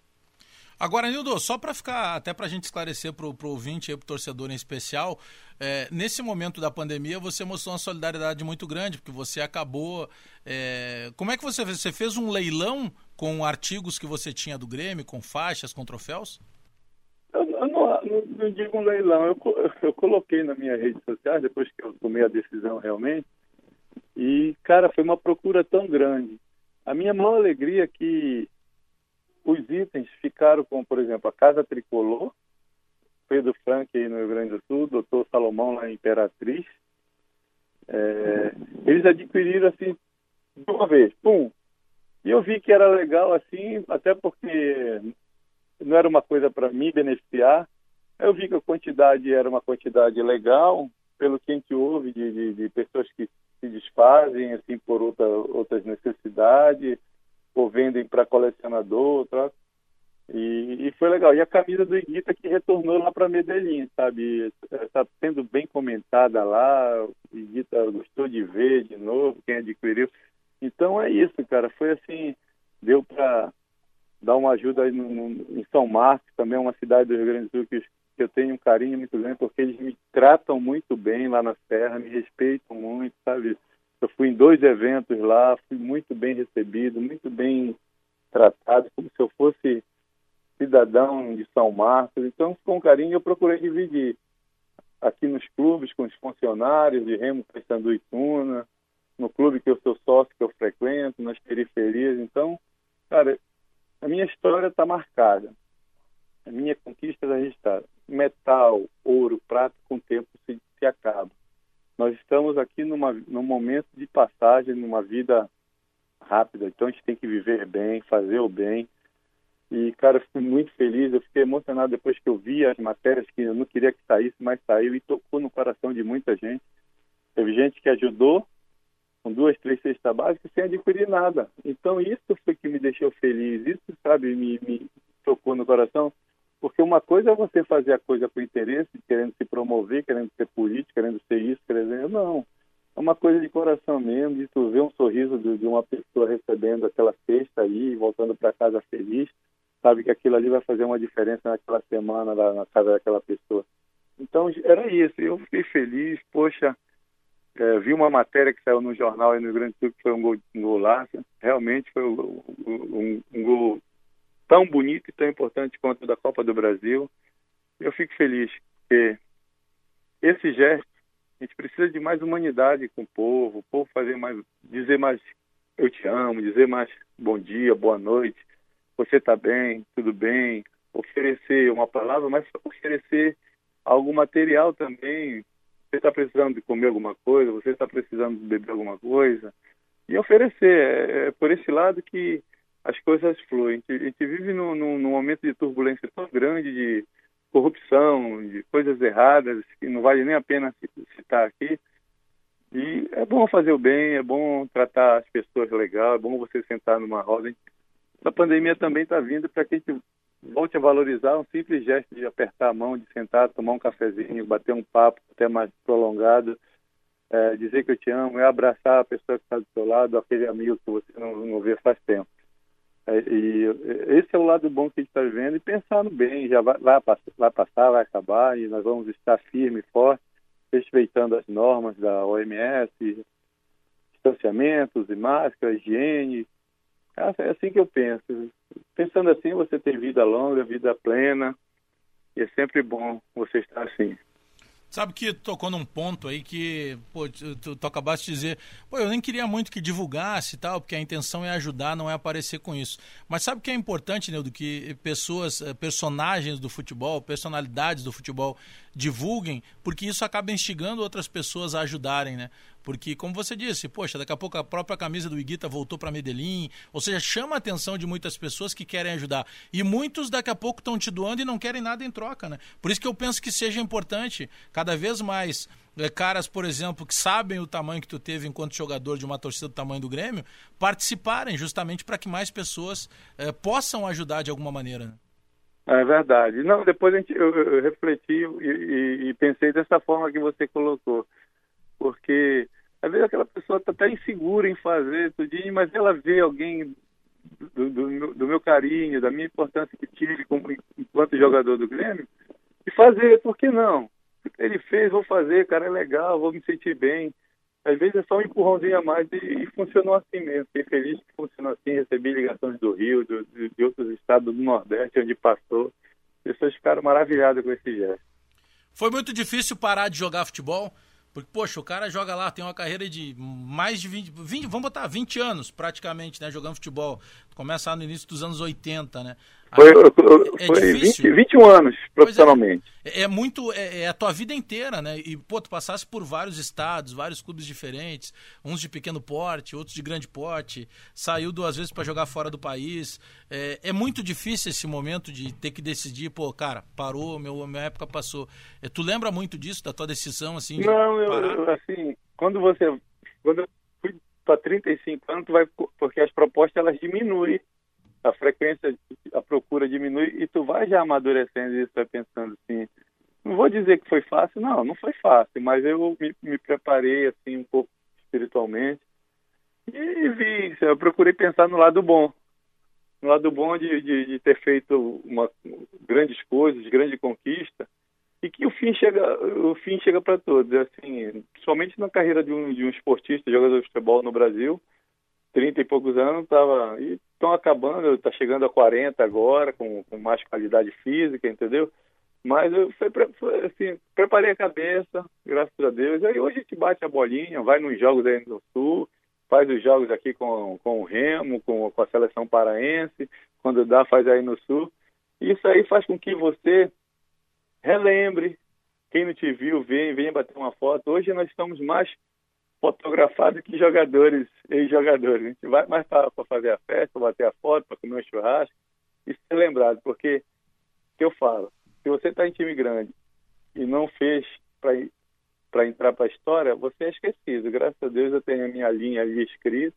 Agora, Nildo, só para ficar, até para a gente esclarecer para o ouvinte e para o torcedor em especial, é, nesse momento da pandemia você mostrou uma solidariedade muito grande, porque você acabou. É, como é que você fez? Você fez um leilão com artigos que você tinha do Grêmio, com faixas, com troféus? Eu, eu não, não, não, digo um leilão, eu, eu coloquei na minha rede social, depois que eu tomei a decisão realmente, e, cara, foi uma procura tão grande. A minha maior alegria é que os itens ficaram com, por exemplo, a Casa Tricolor, Pedro Frank aí no Rio Grande do Sul, doutor Salomão lá em Imperatriz. É, eles adquiriram assim de uma vez, pum. E eu vi que era legal assim, até porque não era uma coisa para me beneficiar. Eu vi que a quantidade era uma quantidade legal, pelo que a gente ouve de, de, de pessoas que se desfazem assim por outra, outras necessidades ou vendem para colecionador, tá? E, e, foi legal. E a camisa do Iguita que retornou lá para Medellín, sabe? Está sendo bem comentada lá. O Iguita gostou de ver de novo, quem adquiriu. Então é isso, cara. Foi assim, deu para dar uma ajuda no, no, em São Marcos, também é uma cidade do Rio Grande do Sul que, eu tenho um carinho muito grande, porque eles me tratam muito bem lá na Serra, me respeitam muito, sabe? Eu fui em dois eventos lá, fui muito bem recebido, muito bem tratado, como se eu fosse cidadão de São Marcos. Então, com carinho, eu procurei dividir aqui nos clubes com os funcionários de Remo Paysandu e Tuna, no clube que eu sou sócio, que eu frequento, nas periferias. Então, cara, a minha história está marcada. A minha conquista está registrada. Metal, ouro, prata, com o tempo se, se acaba. Nós estamos aqui numa, num momento de passagem, numa vida rápida, então a gente tem que viver bem, fazer o bem. E, cara, eu fico muito feliz, eu fiquei emocionado depois que eu vi as matérias que eu não queria que saísse, mas saiu e tocou no coração de muita gente. Teve gente que ajudou com duas, três cestas básicas sem adquirir nada. Então, isso foi que me deixou feliz, isso, sabe, me, me tocou no coração. Porque uma coisa é você fazer a coisa com interesse, querendo se promover, querendo ser político, querendo ser isso, querendo... Não. É uma coisa de coração mesmo, de tu ver um sorriso de, uma pessoa recebendo aquela cesta aí, voltando para casa feliz, sabe que aquilo ali vai fazer uma diferença naquela semana na casa daquela pessoa. Então, era isso. Eu fiquei feliz, poxa, é, vi uma matéria que saiu no jornal aí no Rio Grande do Sul, que foi um gol, um golaço. Realmente foi um, um, um gol tão bonito e tão importante quanto o da Copa do Brasil. Eu fico feliz que esse gesto, a gente precisa de mais humanidade com o povo, o povo fazer mais, dizer mais eu te amo, dizer mais bom dia, boa noite, você está bem, tudo bem, oferecer uma palavra, mas oferecer algo material também. Você está precisando de comer alguma coisa, você está precisando de beber alguma coisa, e oferecer. É, é por esse lado que as coisas fluem. A gente, vive num, num, num, momento de turbulência tão grande, de corrupção, de coisas erradas, que não vale nem a pena citar aqui. E é bom fazer o bem, é bom tratar as pessoas legal, é bom você sentar numa roda. A pandemia também está vindo para que a gente volte a valorizar um simples gesto de apertar a mão, de sentar, tomar um cafezinho, bater um papo até mais prolongado. é, dizer que eu te amo, é abraçar a pessoa que está do seu lado, aquele amigo que você não, não vê faz tempo. É, e esse é o lado bom que a gente está vivendo e pensar no bem, já vai, vai, passar, vai acabar e nós vamos estar firme e forte, respeitando as normas da OMS, distanciamentos e máscara, higiene. É assim que eu penso. Pensando assim, você tem vida longa, vida plena, e é sempre bom você estar assim. Sabe que tocou num ponto aí que, pô, tu, tu, tu, acabaste de dizer, pô, eu nem queria muito que divulgasse e tal, porque a intenção é ajudar, não é aparecer com isso. Mas sabe o que é importante, Nildo, que pessoas, eh, personagens do futebol, personalidades do futebol divulguem, porque isso acaba instigando outras pessoas a ajudarem, né? Porque, como você disse, poxa, daqui a pouco a própria camisa do Iguita voltou para Medellín, ou seja, chama a atenção de muitas pessoas que querem ajudar. E muitos daqui a pouco estão te doando e não querem nada em troca, né? Por isso que eu penso que seja importante, cada vez mais, é, caras, por exemplo, que sabem o tamanho que tu teve enquanto jogador de uma torcida do tamanho do Grêmio, participarem justamente para que mais pessoas é, possam ajudar de alguma maneira. Né? É verdade. Não, depois a gente, eu, eu refleti e, e, e, pensei dessa forma que você colocou. Porque às vezes aquela pessoa está até insegura em fazer tudinho, mas ela vê alguém do, do, do, meu carinho, da minha importância que tive como, enquanto jogador do Grêmio, e fazer, por que não? Ele fez, vou fazer, cara, é legal, vou me sentir bem. Às vezes é só um empurrãozinho a mais e, e funcionou assim mesmo. Fiquei feliz que funcionou assim. Recebi ligações do Rio, do, de outros estados do Nordeste, onde passou. Pessoas ficaram maravilhadas com esse gesto. Foi muito difícil parar de jogar futebol? Porque, poxa, o cara joga lá, tem uma carreira de mais de 20, 20 vamos botar 20 anos praticamente, né, jogando futebol. Começa lá no início dos anos 80, né? Foi, é foi 20, 21 anos profissionalmente. É, é, muito, é, é, a tua vida inteira, né? E, pô, tu passasse por vários estados, vários clubes diferentes, uns de pequeno porte, outros de grande porte, saiu duas vezes para jogar fora do país. É, é, muito difícil esse momento de ter que decidir, pô, cara, parou, meu, minha época passou. É, tu lembra muito disso, da tua decisão, assim? Não, eu, assim, quando você. Quando eu para 35 anos, tu vai, porque as propostas elas diminuem a frequência, a procura diminui e tu vai já amadurecendo isso, vai pensando assim, não vou dizer que foi fácil, não, não foi fácil, mas eu me, me preparei assim um pouco espiritualmente e vi, eu procurei pensar no lado bom, no lado bom de, de, de ter feito uma, grandes coisas, grande conquista e que o fim chega, o fim chega para todos, assim, principalmente na carreira de um, de um esportista, jogador de futebol no Brasil, 30 e poucos anos, tava e estão acabando, está chegando a 40 agora, com, com, mais qualidade física, entendeu? Mas eu fui, fui, assim, preparei a cabeça, graças a Deus. Aí hoje a gente bate a bolinha, vai nos jogos aí no Sul, faz os jogos aqui com, com o Remo, com, com a seleção paraense, quando dá, faz aí no Sul. Isso aí faz com que você relembre, quem não te viu, vem, vem bater uma foto. Hoje nós estamos mais fotografado que jogadores, ex-jogadores. A gente vai mais para fazer a festa, bater a foto, para comer um churrasco e ser lembrado, porque, que eu falo, se você está em time grande e não fez para entrar para a história, você é esquecido. Graças a Deus eu tenho a minha linha ali escrita,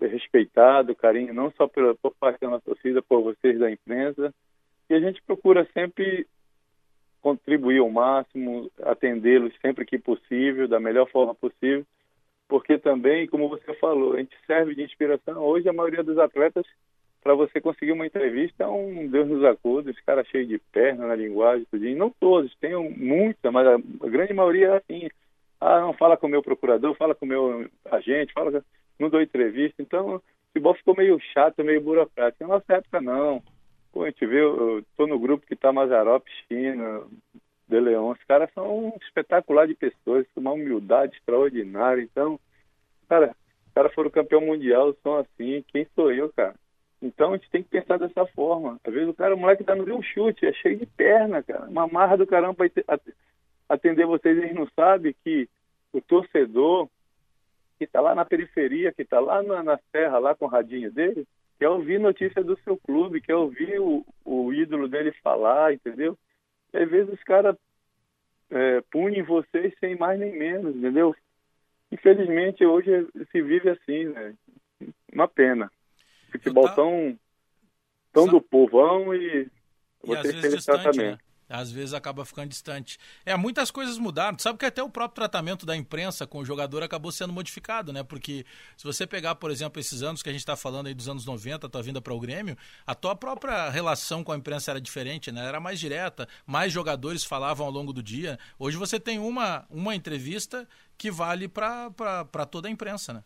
respeitado, carinho, não só por, por parte da nossa torcida, por vocês da imprensa, e a gente procura sempre contribuir ao máximo, atendê-los sempre que possível, da melhor forma possível, porque também, como você falou, a gente serve de inspiração. Hoje, a maioria dos atletas, para você conseguir uma entrevista, é um Deus nos acuda, os caras cheios de perna na linguagem, tudo. não todos, tem muita, mas a, grande maioria é assim. Ah, não, fala com o meu procurador, fala com o meu agente, fala, não dou entrevista. Então, o futebol ficou meio chato, meio burocrático. Na nossa época, não. Pô, a gente vê, eu tô no grupo que tá Mazarop, China, De Leon, os caras são um espetacular de pessoas, uma humildade extraordinária. Então, cara, os caras foram campeão mundial, são assim, quem sou eu, cara? Então a gente tem que pensar dessa forma. Às vezes o cara, o moleque dá no um chute, é cheio de perna, cara. Uma marra do caramba para atender vocês, eles não sabem que o torcedor que está lá na periferia, que está lá na, na serra, lá com o radinho dele, quer ouvir notícia do seu clube, quer ouvir o, o ídolo dele falar, entendeu? E às vezes os caras é, punem vocês sem mais nem menos, entendeu? Infelizmente hoje se vive assim, né? Uma pena. Futebol tá... tão, tão do povão e, e vocês têm esse tratamento. Né? Às vezes acaba ficando distante. É, muitas coisas mudaram. Sabe que até o próprio tratamento da imprensa com o jogador acabou sendo modificado, né? Porque se você pegar, por exemplo, esses anos que a gente está falando aí dos anos 90, a tua vinda para o Grêmio, a tua própria relação com a imprensa era diferente, né? Era mais direta, mais jogadores falavam ao longo do dia. Hoje você tem uma, uma entrevista que vale para toda a imprensa, né?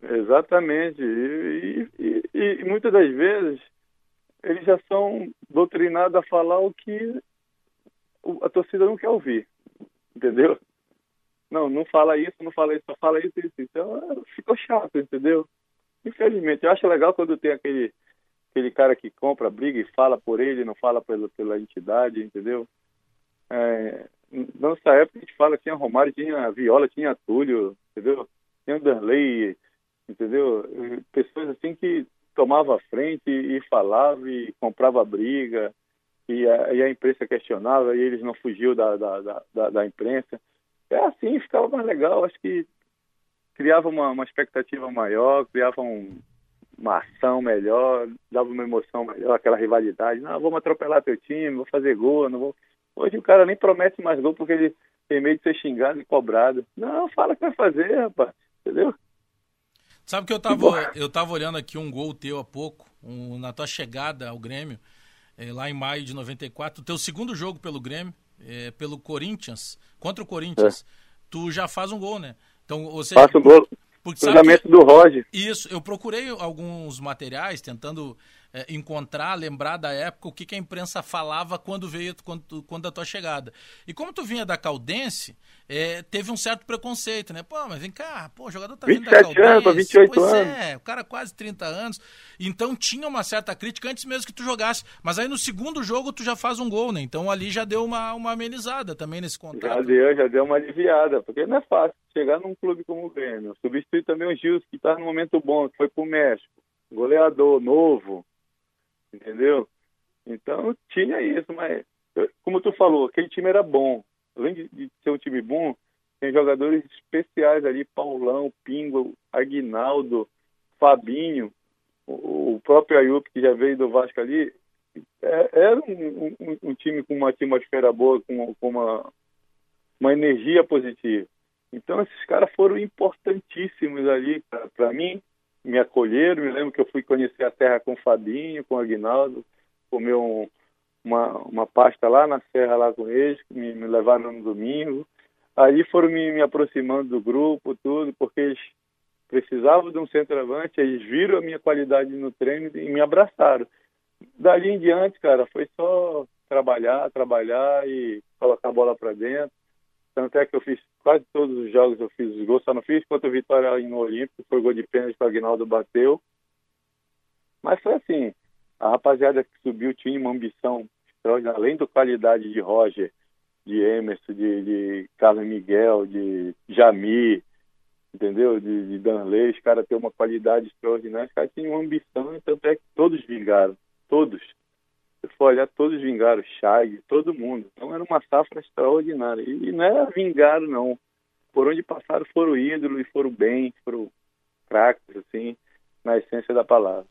Exatamente. E, e, e, e muitas das vezes eles já são doutrinados a falar o que a torcida não quer ouvir, entendeu? Não, não fala isso, não fala isso, só fala isso, isso. Então ficou chato, entendeu? Infelizmente, eu acho legal quando tem aquele aquele cara que compra, briga e fala por ele, não fala pela, pela entidade, entendeu? É, nessa época a gente fala, tinha Romário, tinha Viola, tinha Túlio, entendeu? Tinha o Darley, entendeu? Pessoas assim que tomava a frente e falava e comprava briga e a, e a imprensa questionava e eles não fugiu da, da, da, da, imprensa. É assim, ficava mais legal. Acho que criava uma, uma expectativa maior, criava um, uma ação melhor, dava uma emoção melhor, aquela rivalidade. Não, vamos atropelar teu time, vou fazer gol, não vou. Hoje o cara nem promete mais gol porque ele tem medo de ser xingado e cobrado. Não, fala que vai fazer, rapaz. Entendeu? Sabe que eu tava, eu tava olhando aqui um gol teu há pouco, um, na tua chegada ao Grêmio, é, lá em maio de 94, teu segundo jogo pelo Grêmio, é, pelo Corinthians, contra o Corinthians, é. tu já faz um gol, né? Então, você Faço um gol. Porque, Cruzamento que, do Roger. Isso, eu procurei alguns materiais tentando é, encontrar, lembrar da época o que, que, a imprensa falava quando veio, quando, quando a tua chegada. E como tu vinha da Caldense, é, teve um certo preconceito, né? Pô, mas vem cá, pô, o jogador tá vindo da Caldense. anos, 28 pois anos. é, o cara quase 30 anos. Então tinha uma certa crítica antes mesmo que tu jogasse. Mas aí no segundo jogo tu já faz um gol, né? Então ali já deu uma, uma amenizada também nesse contato. Já deu, já deu uma aliviada, porque não é fácil chegar num clube como o Grêmio. Substituir também o Gilson, que tá no momento bom, que foi pro México. Goleador, novo, entendeu? Então tinha isso, mas como tu falou, aquele time era bom. Além de, de ser um time bom, tem jogadores especiais ali, Paulão, Pingo, Aguinaldo, Fabinho, o, o próprio Ayup, que já veio do Vasco ali, é, era um, um, um, time com uma atmosfera boa, com, com uma, uma energia positiva. Então esses caras foram importantíssimos ali para mim me acolheram. Me lembro que eu fui conhecer a terra com o Fabinho, com o Aguinaldo, comer um, uma, uma pasta lá na serra lá com eles, me, me levaram no domingo. Aí foram me, me aproximando do grupo, tudo, porque eles precisavam de um centroavante, eles viram a minha qualidade no treino e me abraçaram. Dali em diante, cara, foi só trabalhar, trabalhar e colocar a bola para dentro. Tanto é que eu fiz quase todos os jogos, eu fiz os gols, só não fiz contra o Vitória no Olímpico, foi gol de pênalti que o Aguinaldo bateu. Mas foi assim, a rapaziada que subiu tinha uma ambição extraordinária, além da qualidade de Roger, de Emerson, de, de Carlos Miguel, de Jami, entendeu? De, de Danley, os caras têm uma qualidade extraordinária, os caras tinham uma ambição, tanto é que todos vingaram, todos se for olhar, todos vingaram, Chag, todo mundo. Então era uma safra extraordinária. E, não era vingar, não. Por onde passaram foram ídolos, foram bem, foram craques, assim, na essência da palavra.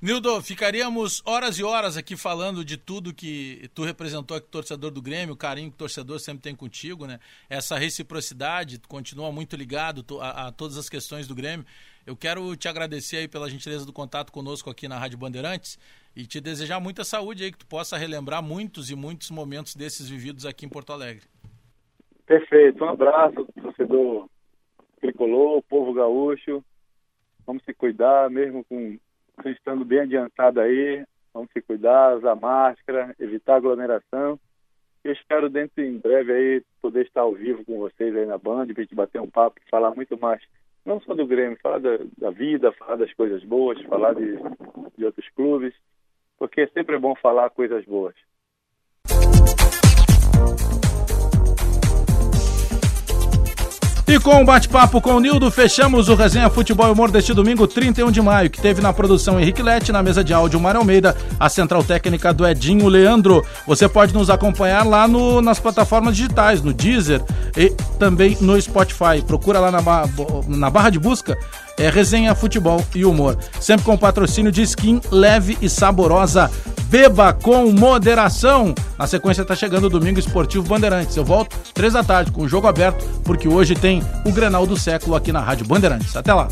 Nildo, ficaríamos horas e horas aqui falando de tudo que tu representou aqui, torcedor do Grêmio, o carinho que o torcedor sempre tem contigo, né? Essa reciprocidade, tu continua muito ligado a, a todas as questões do Grêmio. Eu quero te agradecer aí pela gentileza do contato conosco aqui na Rádio Bandeirantes e te desejar muita saúde aí, que tu possa relembrar muitos e muitos momentos desses vividos aqui em Porto Alegre. Perfeito. Um abraço, torcedor tricolor, povo gaúcho. Vamos se cuidar, mesmo com estando bem adiantado aí, vamos se cuidar, usar máscara, evitar aglomeração. Eu espero dentro em breve aí poder estar ao vivo com vocês aí na Band, para gente bater um papo, falar muito mais, não só do Grêmio, falar da, da vida, falar das coisas boas, falar de, de outros clubes, porque sempre é bom falar coisas boas. E com o bate-papo com o Nildo, fechamos o Resenha Futebol e Humor deste domingo, 31 de maio, que teve na produção Henrique Lete, na mesa de áudio Mário Almeida, a central técnica do Edinho Leandro. Você pode nos acompanhar lá no, nas plataformas digitais, no Deezer e também no Spotify. Procura lá na, na barra de busca é Resenha Futebol e Humor. Sempre com patrocínio de skin leve e saborosa beba com moderação. Na sequência tá chegando o Domingo Esportivo Bandeirantes. Eu volto três da tarde com o jogo aberto, porque hoje tem o Grenal do século aqui na Rádio Bandeirantes. Até lá.